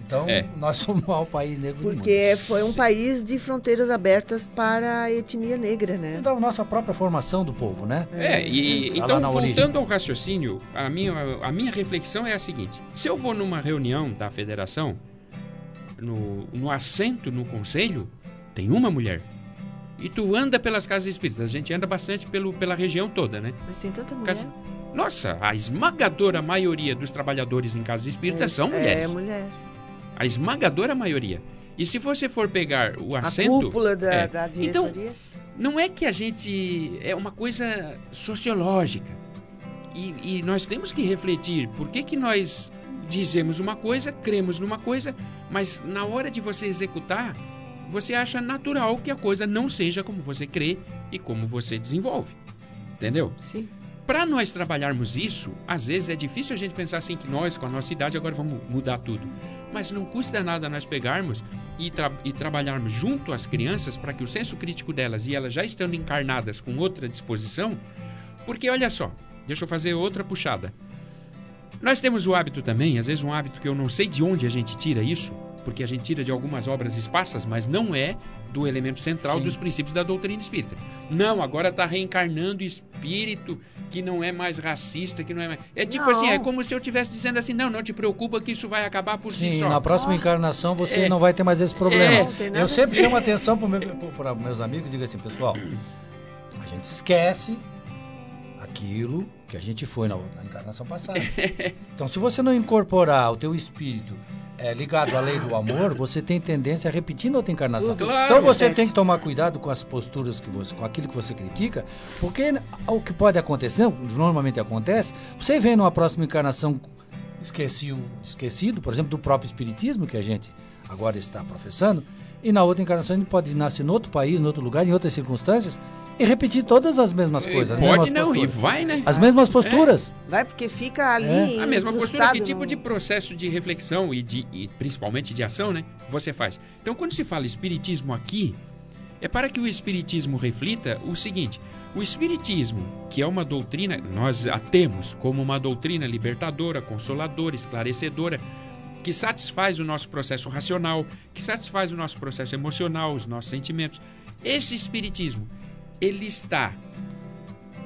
Então, É. nós somos o maior país negro do mundo. Porque foi um país de fronteiras abertas para a etnia negra, né? Da nossa própria formação do povo, né? É, e Tá então na origem. voltando ao raciocínio, a minha, a minha reflexão é a seguinte: se eu vou numa reunião da federação, no, no assento no conselho, tem uma mulher. E tu anda pelas casas espíritas, a gente anda bastante pelo, pela região toda, né? Mas tem tanta mulher. Casa- Nossa, a esmagadora maioria dos trabalhadores em casas espíritas É, são mulheres. É, mulher. A esmagadora maioria. E se você for pegar o A assento. cúpula da, é. da Então, diretoria. não é que a gente. É uma coisa sociológica. E, e nós temos que refletir por que, que nós dizemos uma coisa, cremos numa coisa, mas na hora de você executar, você acha natural que a coisa não seja como você crê e como você desenvolve. Entendeu? Sim. Para nós trabalharmos isso, às vezes é difícil a gente pensar assim que nós, com a nossa idade, agora vamos mudar tudo. Mas não custa nada nós pegarmos e, tra- e trabalharmos junto às crianças para que o senso crítico delas e elas já estando encarnadas com outra disposição, porque olha só, deixa eu fazer outra puxada. Nós temos o hábito também, às vezes um hábito que eu não sei de onde a gente tira isso, porque a gente tira de algumas obras esparsas, mas não é do elemento central Sim. dos princípios da doutrina espírita. Não, agora está reencarnando espírito que não é mais racista, que não é mais... É tipo Não. assim, é como se eu estivesse dizendo assim, não, não te preocupa que isso vai acabar por si Sim, só. na próxima encarnação você É. não vai ter mais esse problema. É. Eu a sempre chamo atenção para meus amigos e digo assim, pessoal, a gente esquece aquilo que a gente foi na, na encarnação passada. *laughs* Então, se você não incorporar o teu espírito é, ligado à lei do amor, você tem tendência a repetir na outra encarnação. Tudo. Claro. Então você Repete. tem que tomar cuidado com as posturas que você, com aquilo que você critica, porque o que pode acontecer, normalmente acontece, você vem numa próxima encarnação esqueci o- esquecido, por exemplo, do próprio espiritismo que a gente agora está professando, e na outra encarnação ele pode nascer em outro país, em outro lugar, em outras circunstâncias e repetir todas as mesmas coisas. as Pode mesmas não, e posturas. vai, né? As mesmas posturas. Vai porque fica ali É. A mesma postura, que tipo no- de processo de reflexão e, de, e principalmente de ação, né? Você faz. Então, quando se fala espiritismo aqui, é para que o espiritismo reflita o seguinte: o espiritismo, que é uma doutrina, nós a temos como uma doutrina libertadora, consoladora, esclarecedora, que satisfaz o nosso processo racional, que satisfaz o nosso processo emocional, os nossos sentimentos. Esse espiritismo, ele está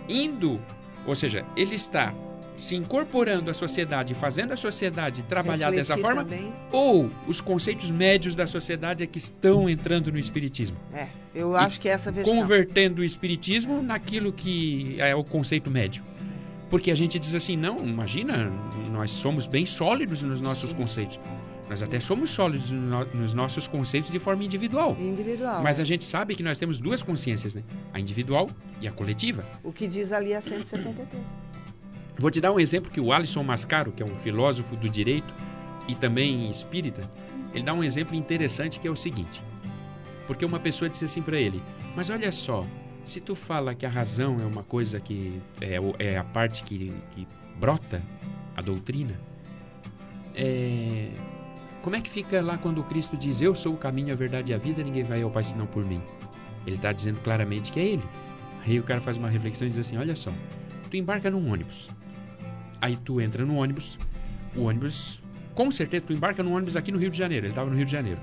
indo, ou seja, ele está se incorporando à sociedade, fazendo a sociedade trabalhar dessa Refletir forma, também. ou os conceitos médios da sociedade é que estão entrando no espiritismo, É, eu acho que é essa versão. convertendo o espiritismo naquilo que é o conceito médio. Porque a gente diz assim, não, imagina, nós somos bem sólidos nos nossos conceitos. Nós até somos sólidos no- nos nossos conceitos de forma individual. Individual. Mas é. a gente sabe que nós temos duas consciências, né? A individual e a coletiva. O que diz ali é 173. Vou te dar um exemplo que o Alisson Mascaro, que é um filósofo do direito e também espírita, ele dá um exemplo interessante que é o seguinte. Porque uma pessoa disse assim para ele: "Mas olha só, se tu fala que a razão é uma coisa que é, é a parte que, que brota a doutrina, é, como é que fica lá quando Cristo diz eu sou o caminho, a verdade e a vida, ninguém vai ao Pai senão por mim? Ele está dizendo claramente que é ele. Aí o cara faz uma reflexão e diz assim: olha só, tu embarca num ônibus. Aí tu entra no ônibus, o ônibus, com certeza, tu embarca num ônibus aqui no Rio de Janeiro, ele estava no Rio de Janeiro.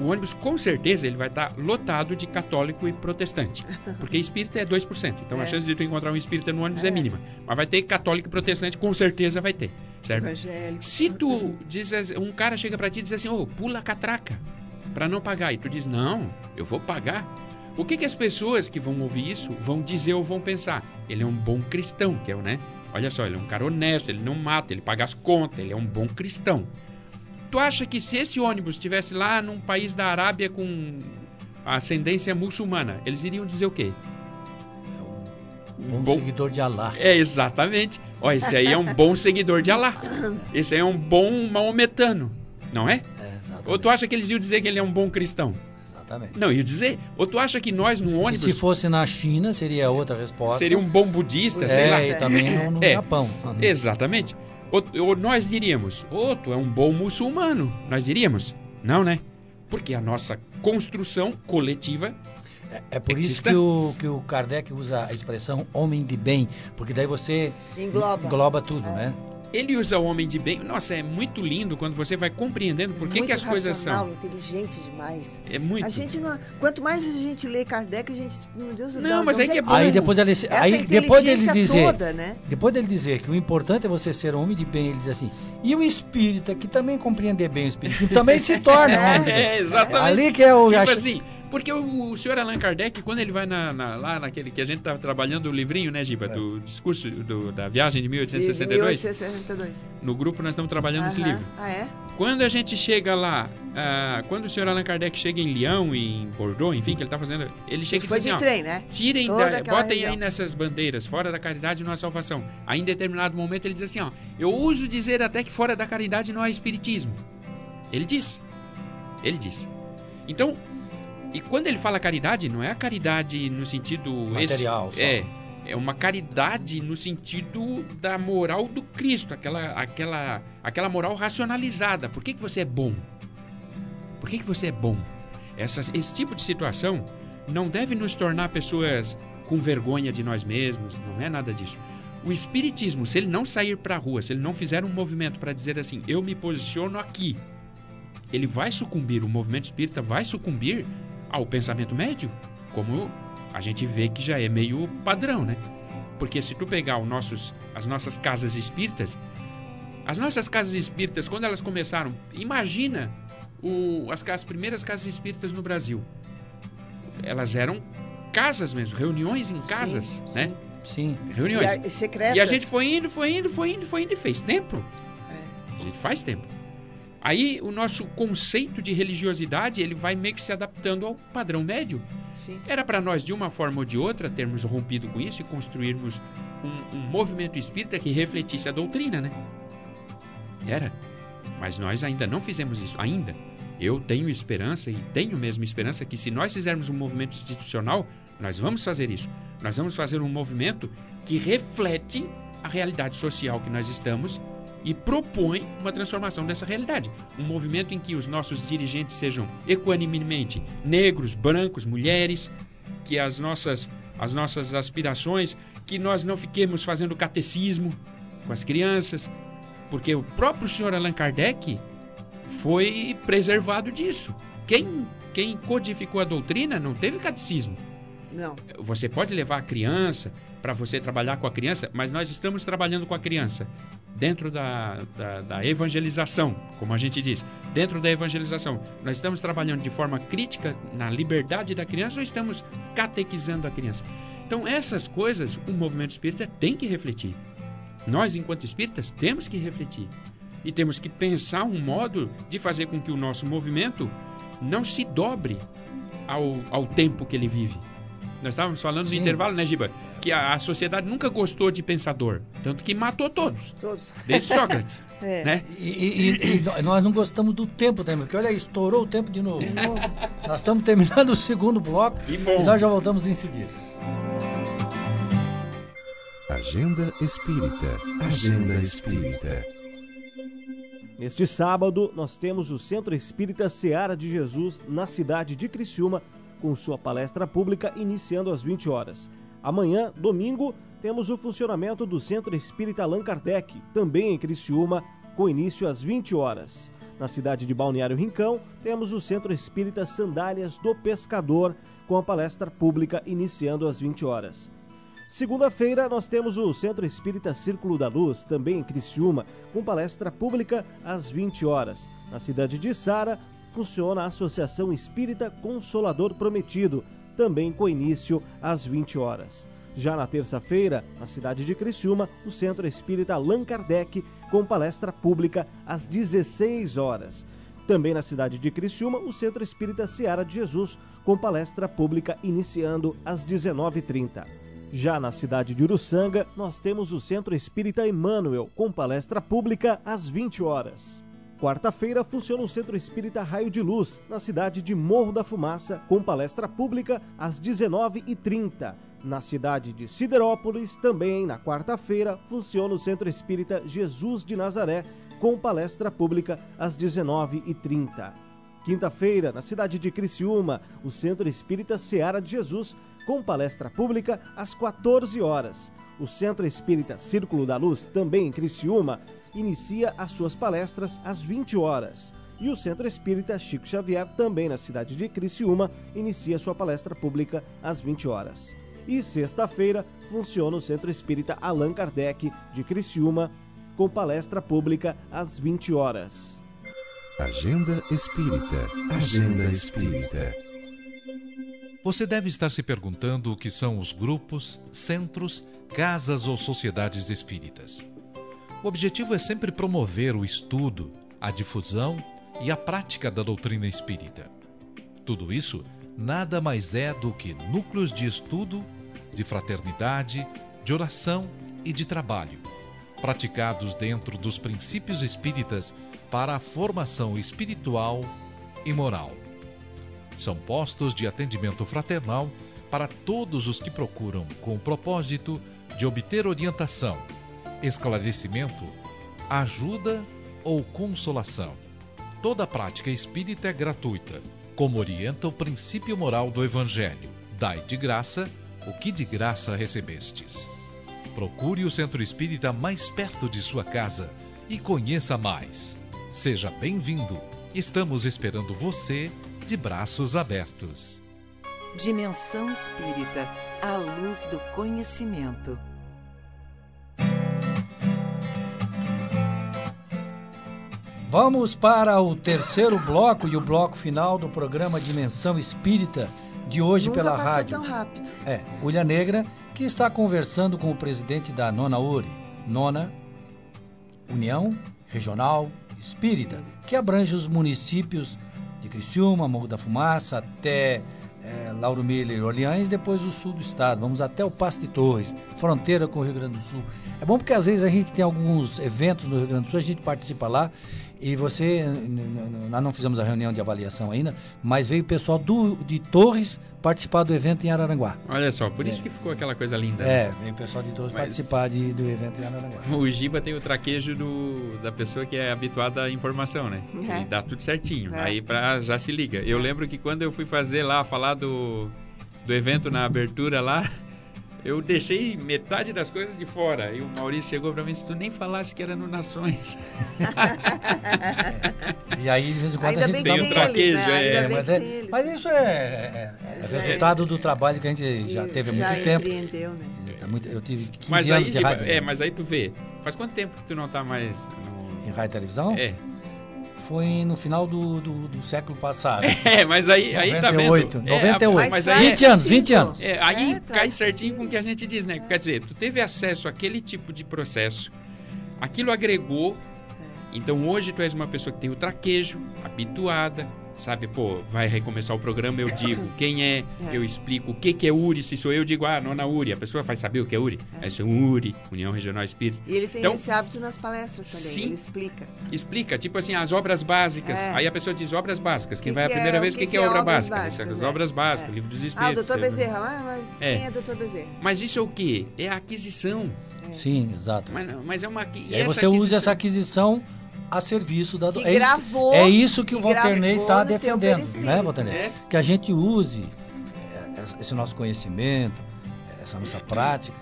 O ônibus, com certeza, ele vai estar lotado de católico e protestante. *laughs* Porque espírita é 2%. Então a É. chance de tu encontrar um espírita no ônibus é. É. mínima. Mas vai ter católico e protestante, com certeza vai ter. Certo? Evangélico. Se tu diz, um cara chega pra ti e diz assim, ô, pula a catraca pra não pagar. E tu diz, não, eu vou pagar. O que que as pessoas que vão ouvir isso vão dizer ou vão pensar? Ele é um bom cristão, que é o, né? Olha só, ele é um cara honesto, ele não mata, ele paga as contas, ele é um bom cristão. Tu acha que se esse ônibus estivesse lá num país da Arábia com ascendência muçulmana, eles iriam dizer o quê? Um Bom- seguidor de Alá. É, exatamente. Ó, esse aí é um bom seguidor de Alá. Esse aí é um bom maometano, não é? É, exatamente. Ou tu acha que eles iam dizer que ele é um bom cristão? Exatamente. Não, iam dizer. Ou tu acha que nós no E ônibus se fosse na China, seria outra resposta. seria um bom budista, sei lá? É, e também no, no É. Japão. Exatamente. Ou, ou nós diríamos, ô, tu é um bom muçulmano. Nós diríamos, não, né? Porque a nossa construção coletiva É por É isso que o, que o Kardec usa a expressão homem de bem, porque daí você Engloba. engloba tudo, né? Ele usa o homem de bem. Nossa, é muito lindo quando você vai compreendendo por que, que as coisas racional, são. inteligente demais. É muito. A gente não, quanto mais a gente lê Kardec, a gente, meu Deus, Não, mas aí que é bom. Aí depois ele, Essa aí depois dele dizer, toda, né? depois dele dizer que o importante é você ser um homem de bem, ele diz assim: "E o espírita que também compreender bem o espírito, também se *laughs* torna um homem de bem". É, exatamente. Ali que é o Tipo acho- assim, porque o, o senhor Allan Kardec, quando ele vai na, na- lá naquele que a gente estava trabalhando o livrinho, né, Giba, do discurso do- da viagem de De 1862, 1862. no grupo nós estamos trabalhando esse Aham. livro. Ah, é? Quando a gente chega lá, ah, quando o senhor Allan Kardec chega em Lyon, em Bordeaux, enfim, que ele está fazendo, ele chega e foi diz de assim, ó, trem, né? Tirem, da, botem aí região. nessas bandeiras, fora da caridade não há salvação. Aí em determinado momento ele diz assim, ó, eu uso dizer até que fora da caridade não há espiritismo. Ele diz. Ele disse. Então, e quando ele fala caridade, não é a caridade no sentido Material esse- só. É, é uma caridade no sentido da moral do Cristo, aquela aquela aquela moral racionalizada. Por que, que você é bom? Por que, que você é bom? Essas- esse tipo de situação não deve nos tornar pessoas com vergonha de nós mesmos, não é nada disso. O espiritismo, se ele não sair para a rua, se ele não fizer um movimento para dizer assim, eu me posiciono aqui, ele vai sucumbir, o movimento espírita vai sucumbir ao pensamento médio, como a gente vê que já é meio padrão, né? Porque se tu pegar os nossos, as nossas casas espíritas, as nossas casas espíritas, quando elas começaram, imagina o- as, as primeiras casas espíritas no Brasil. Elas eram casas mesmo, reuniões em casas, Sim, né? sim. Sim. Reuniões. E a, secretas. E a gente foi indo, foi indo, foi indo, foi indo e fez templo. É. A gente faz templo. Aí o nosso conceito de religiosidade ele vai meio que se adaptando ao padrão médio. Sim. Era para nós, de uma forma ou de outra, termos rompido com isso e construirmos um, um movimento espírita que refletisse a doutrina, né? Era. Mas nós ainda não fizemos isso. Ainda. Eu tenho esperança e tenho mesmo esperança que se nós fizermos um movimento institucional, nós vamos fazer isso. Nós vamos fazer um movimento que reflete a realidade social que nós estamos e propõe uma transformação dessa realidade. Um movimento em que os nossos dirigentes sejam equanimemente negros, brancos, mulheres, que as nossas, as nossas aspirações, que nós não fiquemos fazendo catecismo com as crianças, porque o próprio senhor Allan Kardec foi preservado disso. Quem, quem codificou a doutrina não teve catecismo. Não. Você pode levar a criança para você trabalhar com a criança, mas nós estamos trabalhando com a criança dentro da, da, da evangelização, como a gente diz. Dentro da evangelização, nós estamos trabalhando de forma crítica na liberdade da criança ou estamos catequizando a criança? Então, essas coisas o movimento espírita tem que refletir. Nós, enquanto espíritas, temos que refletir. E temos que pensar um modo de fazer com que o nosso movimento não se dobre ao, ao tempo que ele vive. Nós estávamos falando Sim. no intervalo, né, Giba? Que a, a sociedade nunca gostou de pensador. Tanto que matou todos. Todos. Desde Sócrates. *laughs* É. né? E, e- e nós não gostamos do tempo também, porque olha aí, estourou o tempo de novo. *laughs* nós estamos terminando o segundo bloco Que bom. e nós já voltamos em seguida. Agenda Espírita. Agenda Espírita. Neste sábado, nós temos o Centro Espírita Seara de Jesus na cidade de Criciúma, com sua palestra pública iniciando às 20 horas. Amanhã, domingo, temos o funcionamento do Centro Espírita Allan Kardec, também em Criciúma, com início às 20 horas. Na cidade de Balneário Rincão, temos o Centro Espírita Sandálias do Pescador, com a palestra pública iniciando às 20 horas. Segunda-feira, nós temos o Centro Espírita Círculo da Luz, também em Criciúma, com palestra pública às 20 horas. Na cidade de Sara, funciona a Associação Espírita Consolador Prometido, também com início às 20 horas. Já na terça-feira, na cidade de Criciúma, o Centro Espírita Allan Kardec, com palestra pública às 16 horas. Também na cidade de Criciúma, o Centro Espírita Seara de Jesus, com palestra pública iniciando às 19h30. Já na cidade de Uruçanga, nós temos o Centro Espírita Emmanuel, com palestra pública às 20 horas. Quarta-feira funciona o Centro Espírita Raio de Luz, na cidade de Morro da Fumaça, com palestra pública às 19h30. Na cidade de Siderópolis, também na quarta-feira, funciona o Centro Espírita Jesus de Nazaré, com palestra pública às 19h30. Quinta-feira, na cidade de Criciúma, o Centro Espírita Seara de Jesus, com palestra pública às 14 horas. O Centro Espírita Círculo da Luz, também em Criciúma, inicia as suas palestras às 20 horas. E o Centro Espírita Chico Xavier, também na cidade de Criciúma, inicia sua palestra pública às 20 horas. E sexta-feira funciona o Centro Espírita Allan Kardec de Criciúma, com palestra pública às 20 horas. Agenda Espírita. Agenda Espírita. Você deve estar se perguntando o que são os grupos, centros, casas ou sociedades espíritas. O objetivo é sempre promover o estudo, a difusão e a prática da doutrina espírita. Tudo isso nada mais é do que núcleos de estudo, de fraternidade, de oração e de trabalho, praticados dentro dos princípios espíritas para a formação espiritual e moral. São postos de atendimento fraternal para todos os que procuram com o propósito de obter orientação, esclarecimento, ajuda ou consolação. Toda prática espírita é gratuita, como orienta o princípio moral do Evangelho. Dai de graça o que de graça recebestes. Procure o centro espírita mais perto de sua casa e conheça mais. Seja bem-vindo. Estamos esperando você de braços abertos. Dimensão Espírita, a luz do conhecimento. Vamos para o terceiro bloco e o bloco final do programa Dimensão Espírita de hoje Nunca pela rádio. tão rápido. É, Ulha Negra, que está conversando com o presidente da Nona URI, Nona União Regional Espírita, que abrange os municípios de Criciúma, Morro da Fumaça, até é, Lauro Miller e Orleans, depois o sul do estado. Vamos até o Pasto de Torres, fronteira com o Rio Grande do Sul. É bom porque às vezes a gente tem alguns eventos no Rio Grande do Sul, a gente participa lá e você, nós não fizemos a reunião de avaliação ainda, mas veio o pessoal do, de Torres participar do evento em Araranguá. Olha só, por isso que ficou aquela coisa linda. É, veio o pessoal de Torres Mas- participar de, do evento em Araranguá. O Giba tem o traquejo do, da pessoa que é habituada à informação, né? É. Ele dá tudo certinho. É. Aí pra, já se liga. Eu lembro que quando eu fui fazer lá, falar do, do evento na abertura lá, eu deixei metade das coisas de fora. E o Maurício chegou pra mim e disse: Tu nem falasse que era no Nações. *laughs* E aí, de vez em quando, Ainda a gente tem um um... traquejo, eles, né? é. É, mas, que é, eles. mas isso é, é- é Já é. resultado do trabalho que a gente já teve há já muito tempo. empreendeu, né? Tá Eu tive 15 Mas anos aí, de Giba, rádio, é, mas aí tu vê. Faz quanto tempo que tu não tá mais. no- em rádio e televisão. É. Foi no final do, do, do século passado. *laughs* É, mas aí, aí tá vendo. 98, É, 98. mas Mas aí, 20 anos, 20 possível. anos. É, aí É, cai certinho com o que a gente diz, né? Quer dizer, tu teve acesso àquele tipo de processo, aquilo agregou, então hoje tu és uma pessoa que tem o traquejo, habituada, sabe? Pô, vai recomeçar o programa, eu digo *laughs* quem é, É. eu explico o que, que é URI, se sou eu, digo, ah, nona URI, a pessoa vai saber o que é URI. Aí isso é um URI, União Regional Espírita. E ele tem Então- esse hábito nas palestras também, Sim. ele explica. Explica, tipo assim, as obras básicas. É. Aí a pessoa diz obras básicas. Quem Que vai a que primeira é- vez, o o que que, que é é obra obras básica? básicas, As é. obras básicas, É. livro dos Ah, o espíritos. doutor sei lá. Bezerra, ah, mas É. quem é doutor Bezerra? Mas isso é o quê? É a aquisição. Sim, exato. Mas, mas é uma. E, E aí essa você usa essa aquisição- aquisição a serviço da... Que é, isso, gravou, é isso que, que o gravou está defendendo, né, Walterney? É. Que a gente use é, essa- esse nosso conhecimento, essa nossa prática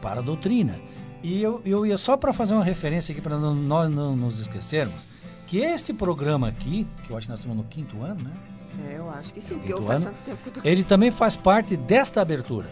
para a doutrina. E eu, eu ia só para fazer uma referência aqui, para não- nós não nos esquecermos, que este programa aqui, que eu acho que nós estamos no quinto ano, né? É, eu acho que sim, porque eu faz ano. tanto tempo que eu tô... ele também faz parte desta abertura.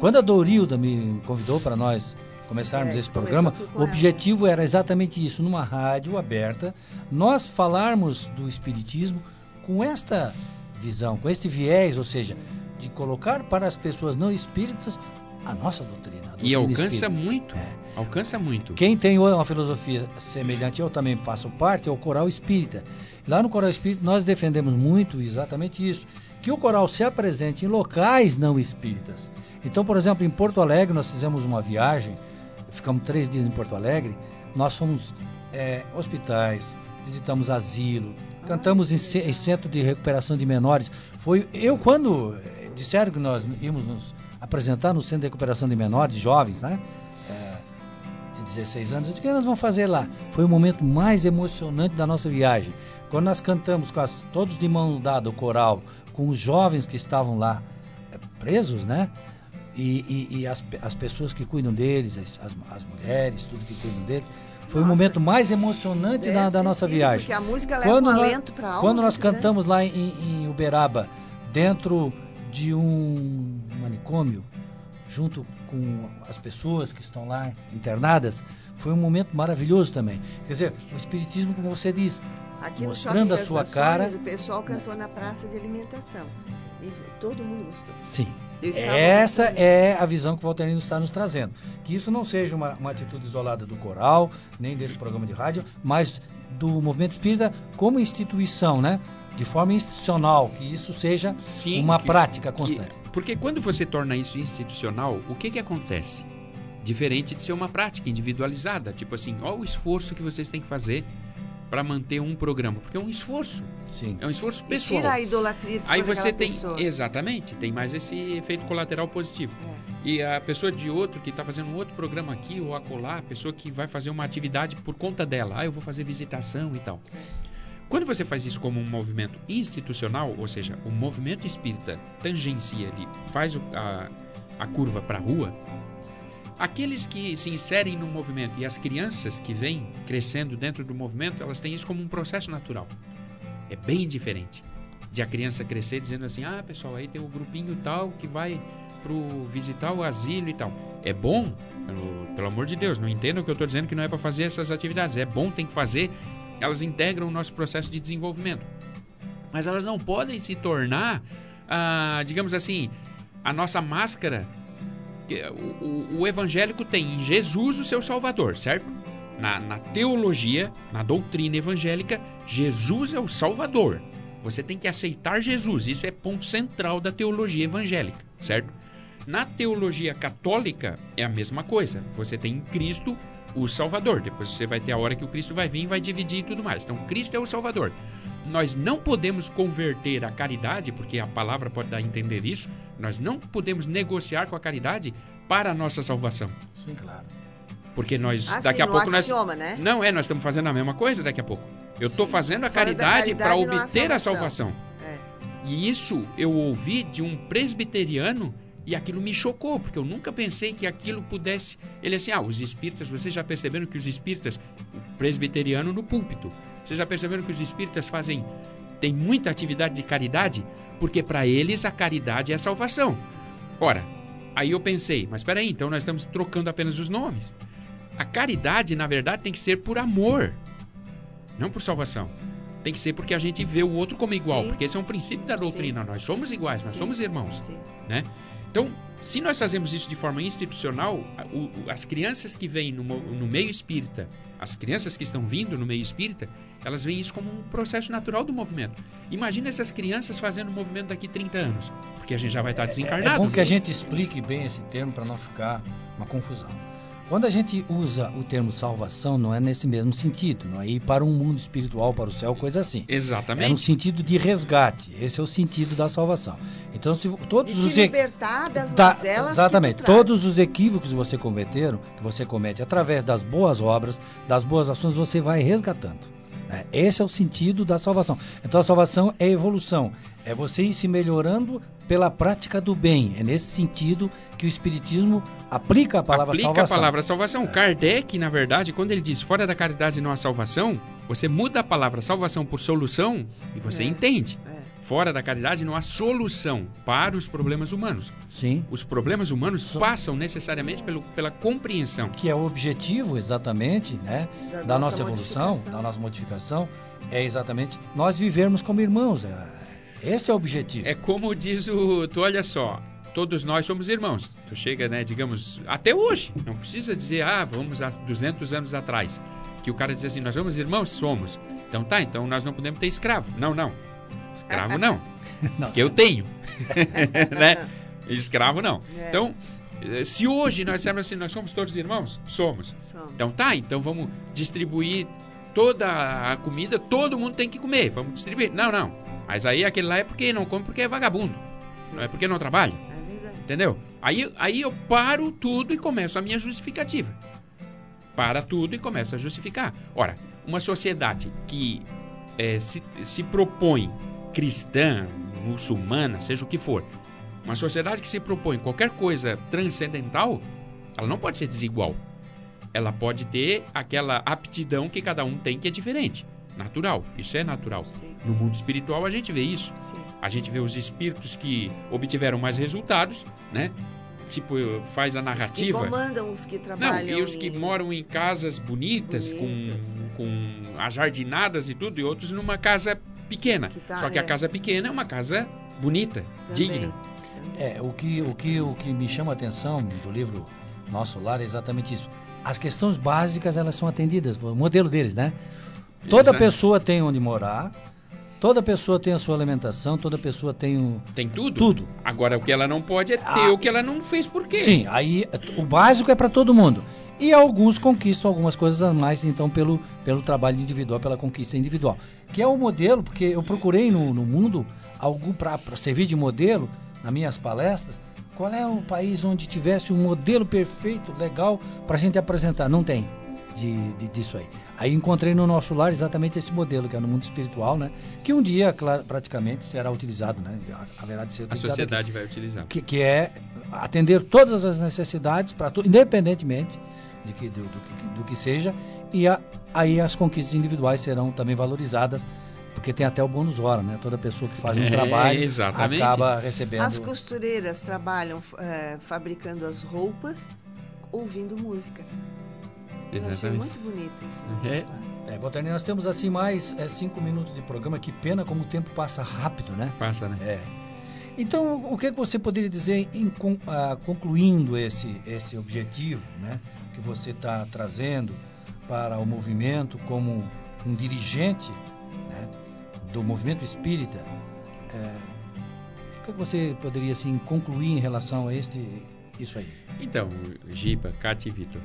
Quando a Dorilda me convidou para nós começarmos É, esse programa, o objetivo era exatamente isso, numa rádio aberta, nós falarmos do espiritismo com esta visão, com este viés, ou seja, de colocar para as pessoas não espíritas a nossa doutrina. a E doutrina alcança espírita. muito. É. Alcança muito. Quem tem uma filosofia semelhante, eu também faço parte, é o Coral Espírita. Lá no Coral Espírita nós defendemos muito exatamente isso, que o coral se apresente em locais não espíritas. Então, por exemplo, em Porto Alegre nós fizemos uma viagem, ficamos três dias em Porto Alegre, nós fomos é, hospitais, visitamos asilo, cantamos em, em centro de recuperação de menores. Foi eu quando eh, disseram que nós íamos nos apresentar no centro de recuperação de menores, jovens, né? de 16 anos, eu disse, o que nós vamos fazer lá? Foi o momento mais emocionante da nossa viagem. Quando nós cantamos com as, todos de mão dada, o coral, com os jovens que estavam lá eh, presos, né? E, e- e as, as pessoas que cuidam deles, as, as, as mulheres, tudo que cuidam deles, Foi o momento mais emocionante da, da nossa sido, viagem. Porque a música leva Quando um nós- alento para a alma. Quando nós cantamos lá em, em Uberaba, dentro de um manicômio, junto com as pessoas que estão lá internadas, foi um momento maravilhoso também. Quer dizer, o Espiritismo, como você diz, Aqui mostrando a sua Nações, cara. O pessoal cantou na praça de alimentação. E todo mundo gostou. Sim. Esta é a visão que o Valterino está nos trazendo. Que isso não seja uma, uma atitude isolada do coral, nem desse programa de rádio, mas do movimento espírita como instituição, né? De forma institucional, que isso seja Sim, uma que- prática que- constante. porque quando você torna isso institucional, o que que acontece? Diferente de ser uma prática individualizada, tipo assim, olha o esforço que vocês têm que fazer para manter um programa, porque é um esforço, Sim. é um esforço E pessoal. tira a idolatria de Aí você tem, pessoa. exatamente, tem mais esse efeito colateral positivo. É. E a pessoa de outro que está fazendo um outro programa aqui ou acolá, a pessoa que vai fazer uma atividade por conta dela, ah, eu vou fazer visitação e tal. Quando você faz isso como um movimento institucional, ou seja, o movimento espírita tangencia ali, faz a, a curva para a rua, aqueles que se inserem no movimento e as crianças que vêm crescendo dentro do movimento, elas têm isso como um processo natural. É bem diferente de a criança crescer dizendo assim: ah, pessoal, aí tem o grupinho tal que vai pro visitar o asilo e tal. É bom, pelo, pelo amor de Deus, não entendam que eu estou dizendo que não é para fazer essas atividades. É bom, tem que fazer. Elas integram o nosso processo de desenvolvimento. Mas elas não podem se tornar, ah, digamos assim, a nossa máscara. O- o evangélico tem em Jesus o seu Salvador, certo? Na, na teologia, na doutrina evangélica, Jesus é o Salvador. Você tem que aceitar Jesus. Isso é ponto central da teologia evangélica, certo? Na teologia católica é a mesma coisa. Você tem em Cristo o Salvador. Depois você vai ter a hora que o Cristo vai vir e vai dividir e tudo mais. Então, Cristo é o Salvador. Nós não podemos converter a caridade, porque a palavra pode dar a entender isso. Nós não podemos negociar com a caridade para a nossa salvação. Sim, claro. Porque nós, Ah, daqui sim, a pouco, nós. axioma, né? Não é, nós estamos fazendo a mesma coisa daqui a pouco. Eu estou fazendo a Fora da caridade para há obter a salvação. salvação. É. E isso eu ouvi de um presbiteriano e aquilo me chocou, porque eu nunca pensei que aquilo pudesse. Ele assim, ah, os espíritas, vocês já perceberam que os espíritas, o presbiteriano no púlpito, vocês já perceberam que os espíritas fazem. Tem muita atividade de caridade? Porque para eles a caridade é a salvação. Ora, aí eu pensei, mas espera aí, então nós estamos trocando apenas os nomes. A caridade, na verdade, tem que ser por amor, não por salvação. Tem que ser porque a gente vê o outro como igual, Sim. porque esse é um princípio da doutrina. Nós somos iguais, nós Sim. somos irmãos, Sim. né? Então, se nós fazemos isso de forma institucional, as crianças que vêm no, meio espírita, as crianças que estão vindo no meio espírita, elas veem isso como um processo natural do movimento. Imagina essas crianças fazendo o movimento daqui 30 anos, porque a gente já vai estar É desencarnado. bom que a gente explique bem esse termo para não ficar uma confusão. Quando a gente usa o termo salvação, não é nesse mesmo sentido, não é ir para um mundo espiritual, para o céu, coisa assim. É no Exatamente. sentido de resgate. Esse é o sentido da salvação. Então, se todos De os se libertar das da- mazelas exatamente. Todos os equívocos que você cometeram, que você comete através das boas obras, das boas ações, você vai resgatando. Né? Esse é o sentido da salvação. Então a salvação é evolução. É você ir se melhorando pela prática do bem. É nesse sentido que o Espiritismo aplica a palavra Aplica salvação. a palavra salvação. Kardec, na verdade, quando ele diz fora da caridade não há salvação, você muda a palavra salvação por solução e você É. entende. É. Fora da caridade não há solução para os problemas humanos. Sim. Os problemas humanos So- passam necessariamente pelo, pela compreensão. Que é o objetivo, exatamente, né? Da Da, nossa nossa evolução, da nossa modificação, é exatamente nós vivermos como irmãos. É, esse é o objetivo. É como diz o. Tu olha só, todos nós somos irmãos. Tu chega, né, digamos, até hoje. Não precisa dizer, ah, vamos há 200 anos atrás. Que o cara diz assim, nós somos irmãos? Somos. Então tá, então nós não podemos ter escravo. Não, não. Escravo não. *laughs* Não. Que eu tenho. *laughs* né? Escravo não. É. Então, eh, se hoje nós dissermos assim, nós somos todos irmãos? Somos. Somos. Então tá, então vamos distribuir toda a comida, todo mundo tem que comer, vamos distribuir. Não, não. Mas aí aquele lá é porque não come porque é vagabundo. Não é porque não trabalha, É verdade. entendeu? Aí, aí eu paro tudo e começo a minha justificativa. Para tudo e começo a justificar. Ora, uma sociedade que eh, se, se propõe cristã, muçulmana, seja o que for, uma sociedade que se propõe qualquer coisa transcendental, ela não pode ser desigual. ela pode ter aquela aptidão que cada um tem que é diferente. Natural, isso é natural. Sim, No mundo espiritual a gente vê isso. sim. A gente vê os espíritos que obtiveram mais resultados, né? Tipo, faz a Os que narrativa. comandam os que Não, trabalham e os que em- moram em casas bonitas, Bonitas, né? com, com ajardinadas e tudo, e outros numa casa pequena. Que tá, Só que a é. casa pequena é uma casa bonita, Também. digna. É, o que, o, que, o que me chama a atenção do livro Nosso Lar é exatamente isso. As questões básicas, elas são atendidas, o modelo deles, né? Toda Exato. pessoa tem onde morar, toda pessoa tem a sua alimentação, toda pessoa tem o... Tem tudo? Tudo. Agora, o que ela não pode é ter Ah, o que ela não fez por quê? Sim, aí o básico é para todo mundo. E alguns conquistam algumas coisas a mais, então, pelo, pelo trabalho individual, pela conquista individual. Que é o modelo, porque eu procurei no, no mundo algo para servir de modelo nas minhas palestras. Qual é o país onde tivesse um modelo perfeito, legal, para a gente apresentar? Não tem de, de- disso aí. Aí encontrei no nosso lar exatamente esse modelo, que é no mundo espiritual, né? Que um dia, claro, praticamente, será utilizado, né? Haverá de ser A utilizado aqui sociedade vai utilizar. que, que é atender todas as necessidades para independentemente de que, do, do que- do que seja e a- aí as conquistas individuais serão também valorizadas porque tem até o bônus hora, né? Toda pessoa que faz um É, trabalho exatamente. acaba recebendo. As costureiras trabalham eh, fabricando as roupas, ouvindo música. Eu achei Exatamente. muito bonito isso. É. sabe? É, Walter, nós temos assim mais é, cinco minutos de programa. Que pena como o tempo passa rápido, né? Passa, né? É. Então, o que, que você poderia dizer, em ah, concluindo esse, esse objetivo né, que você está trazendo para o movimento como um dirigente né, do movimento espírita? é, o que, que você poderia assim, concluir em relação a este, isso aí? Então, Giba, Cátia e Vitor,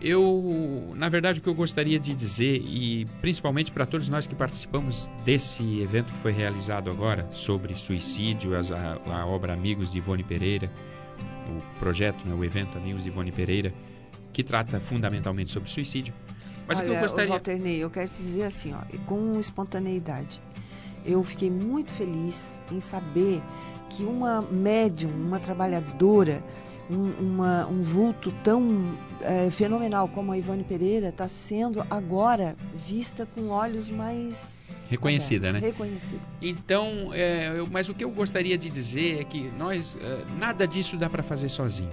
eu, na verdade, o que eu gostaria de dizer, e principalmente para todos nós que participamos desse evento que foi realizado agora, sobre suicídio, a, a obra Amigos de Ivone Pereira, o projeto, né, o evento Amigos de Ivone Pereira, que trata fundamentalmente sobre suicídio. Mas o que eu Olha, gostaria... Walter Ney, eu quero te dizer assim, ó, com espontaneidade. Eu fiquei muito feliz em saber que uma médium, uma trabalhadora, um, uma- um vulto tão eh, fenomenal como a Ivone Pereira está sendo agora vista com olhos mais Reconhecida, né? abertos, Reconhecida. Então, é, eu- mas o que eu gostaria de dizer é que nós, é, nada disso dá para fazer sozinho.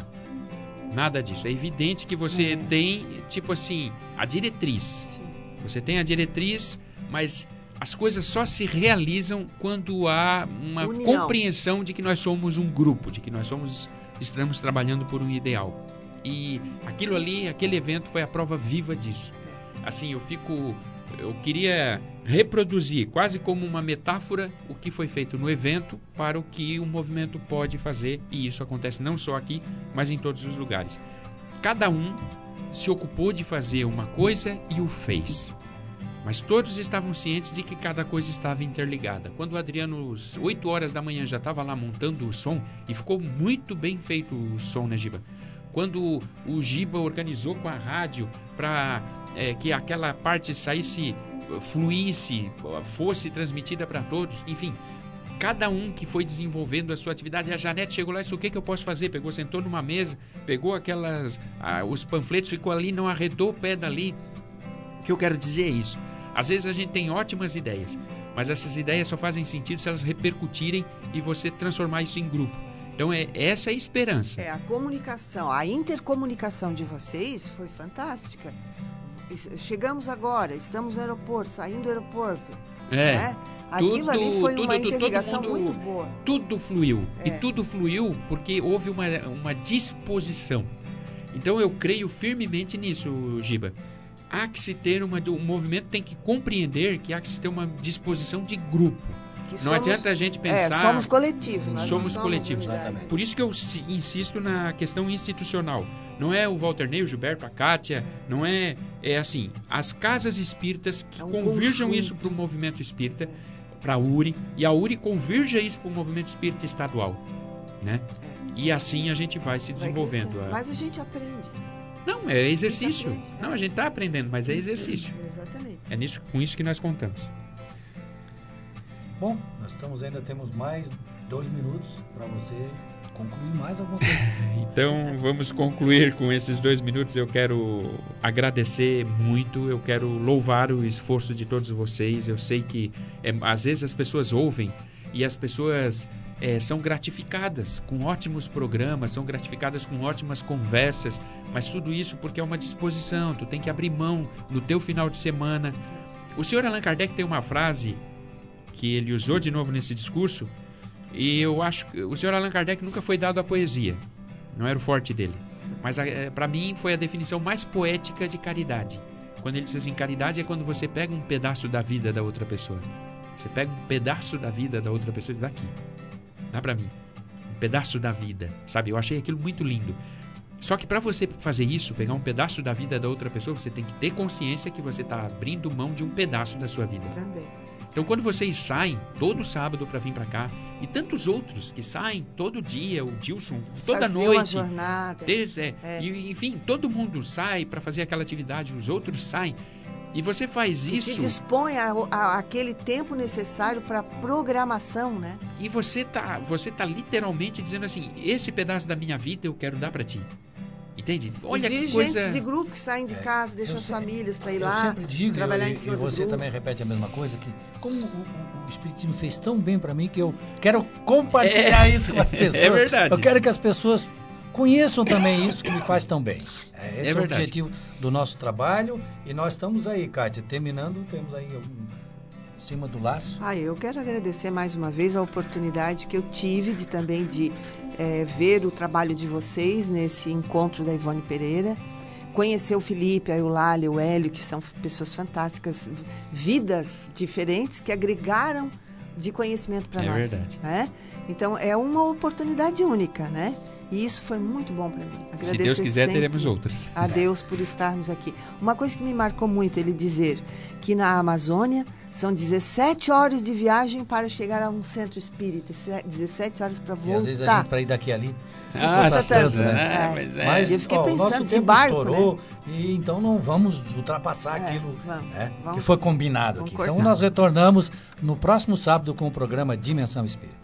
Nada disso. É evidente que você É. tem, tipo assim, a diretriz. Sim. Você tem a diretriz, mas as coisas só se realizam quando há uma União. compreensão de que nós somos um grupo, de que nós somos estamos trabalhando por um ideal. E aquilo ali, aquele evento foi a prova viva disso. Assim, eu fico eu queria reproduzir quase como uma metáfora o que foi feito no evento para o que o movimento pode fazer, e isso acontece não só aqui, mas em todos os lugares. Cada um se ocupou de fazer uma coisa e o fez. Mas todos estavam cientes de que cada coisa estava interligada. Quando o Adriano, às 8 horas da manhã, já estava lá montando o som, e ficou muito bem feito o som, né, Giba? Quando o Giba organizou com a rádio para que aquela parte saísse, fluísse, fosse transmitida para todos, enfim, cada um que foi desenvolvendo a sua atividade. A Janete chegou lá e disse: O que, que eu posso fazer? Pegou, sentou numa mesa, pegou aquelas. ah, os panfletos, ficou ali, não arredou o pé dali. O que eu quero dizer é isso. Às vezes a gente tem ótimas ideias, mas essas ideias só fazem sentido se elas repercutirem e você transformar isso em grupo. Então é essa é a esperança. É, a comunicação, a intercomunicação de vocês foi fantástica. Chegamos agora, estamos no aeroporto, saindo do aeroporto. É. né? Aquilo Tudo- ali foi tudo- uma tudo- interligação mundo- muito boa. tudo fluiu. E É. tudo fluiu porque houve uma, uma disposição. Então eu creio firmemente nisso, Giba. Há que se ter uma. O movimento tem que compreender que há que se ter uma disposição de grupo. Que Não somos- adianta a gente É, pensar. somos coletivos. nós não Somos coletivos. Por isso que eu si- insisto na questão institucional. Não é o Walter Ney, o Gilberto, a Kátia, não é. É assim, as casas espíritas que É um convirjam conjunto. isso para o movimento espírita, para a URI, e a URI convirja isso para o movimento espírita estadual. Né? E assim a gente vai se Vai desenvolvendo. crescendo. É- Mas a gente aprende. Não, é exercício. aprende, é. Não, a gente está aprendendo, mas é exercício. Exatamente. É nisso, com isso que nós contamos. Bom, nós estamos ainda temos mais dois minutos para você concluir mais alguma coisa. *laughs* Então vamos concluir com esses dois minutos. Eu quero agradecer muito, eu quero louvar o esforço de todos vocês. Eu sei que é, às vezes as pessoas ouvem e as pessoas é, são gratificadas com ótimos programas, são gratificadas com ótimas conversas, mas tudo isso porque é uma disposição, tu tem que abrir mão no teu final de semana. O senhor Allan Kardec tem uma frase que ele usou de novo nesse discurso, e eu acho que o senhor Allan Kardec nunca foi dado à poesia, não era o forte dele. Mas eh, para mim foi a definição mais poética de caridade. Quando ele diz assim, caridade é quando você pega um pedaço da vida da outra pessoa. Você pega um pedaço da vida da outra pessoa e diz, aqui, dá para mim. Um pedaço da vida, sabe? Eu achei aquilo muito lindo. Só que para você fazer isso, pegar um pedaço da vida da outra pessoa, você tem que ter consciência que você está abrindo mão de um pedaço da sua vida. Também. Então, quando vocês saem todo sábado para vir para cá, e tantos outros que saem todo dia, o Dilson, toda noite. uma jornada. Ter- é, É. E, enfim, todo mundo sai para fazer aquela atividade, os outros saem. E você faz E se isso dispõe a, a- aquele tempo necessário para programação, né? e você tá, você tá literalmente dizendo assim: esse pedaço da minha vida eu quero dar para ti. Entende? Olha Os que dirigentes coisa. de grupo que saem de casa, deixam eu as famílias para ir Eu lá, sempre digo, trabalhar e, em cima e do você grupo. também repete a mesma coisa, que como o, o, o Espiritismo fez tão bem para mim que eu quero compartilhar É, isso com as *laughs* é pessoas. verdade. Eu quero que as pessoas conheçam também isso que me faz tão bem. É, esse É é, o objetivo do nosso trabalho e nós estamos aí, Kátia, terminando, temos aí um, em cima do laço. Ah, eu quero agradecer mais uma vez a oportunidade que eu tive de também de eh, ver o trabalho de vocês nesse encontro da Ivone Pereira, conhecer o Felipe, a Eulália, o Hélio, que são pessoas fantásticas, vidas diferentes que agregaram de conhecimento para É nós. verdade. Né? Então é uma oportunidade única, né? E isso foi muito bom para mim. Agradecer Se Deus quiser, teremos outras. a Deus por estarmos aqui. Uma coisa que me marcou muito ele dizer que na Amazônia são 17 horas de viagem para chegar a um centro espírita, se- 17 horas para E às vezes a voltar. gente, para ir daqui a ali, Ah, tanto, né? né? É, É. mas é. Mas eu fiquei ó, o pensando, nosso que tempo barco, estourou e então não vamos ultrapassar É, aquilo vamos, né, vamos. que foi combinado aqui. Concordar. Então nós retornamos no próximo sábado com o programa Dimensão Espírita.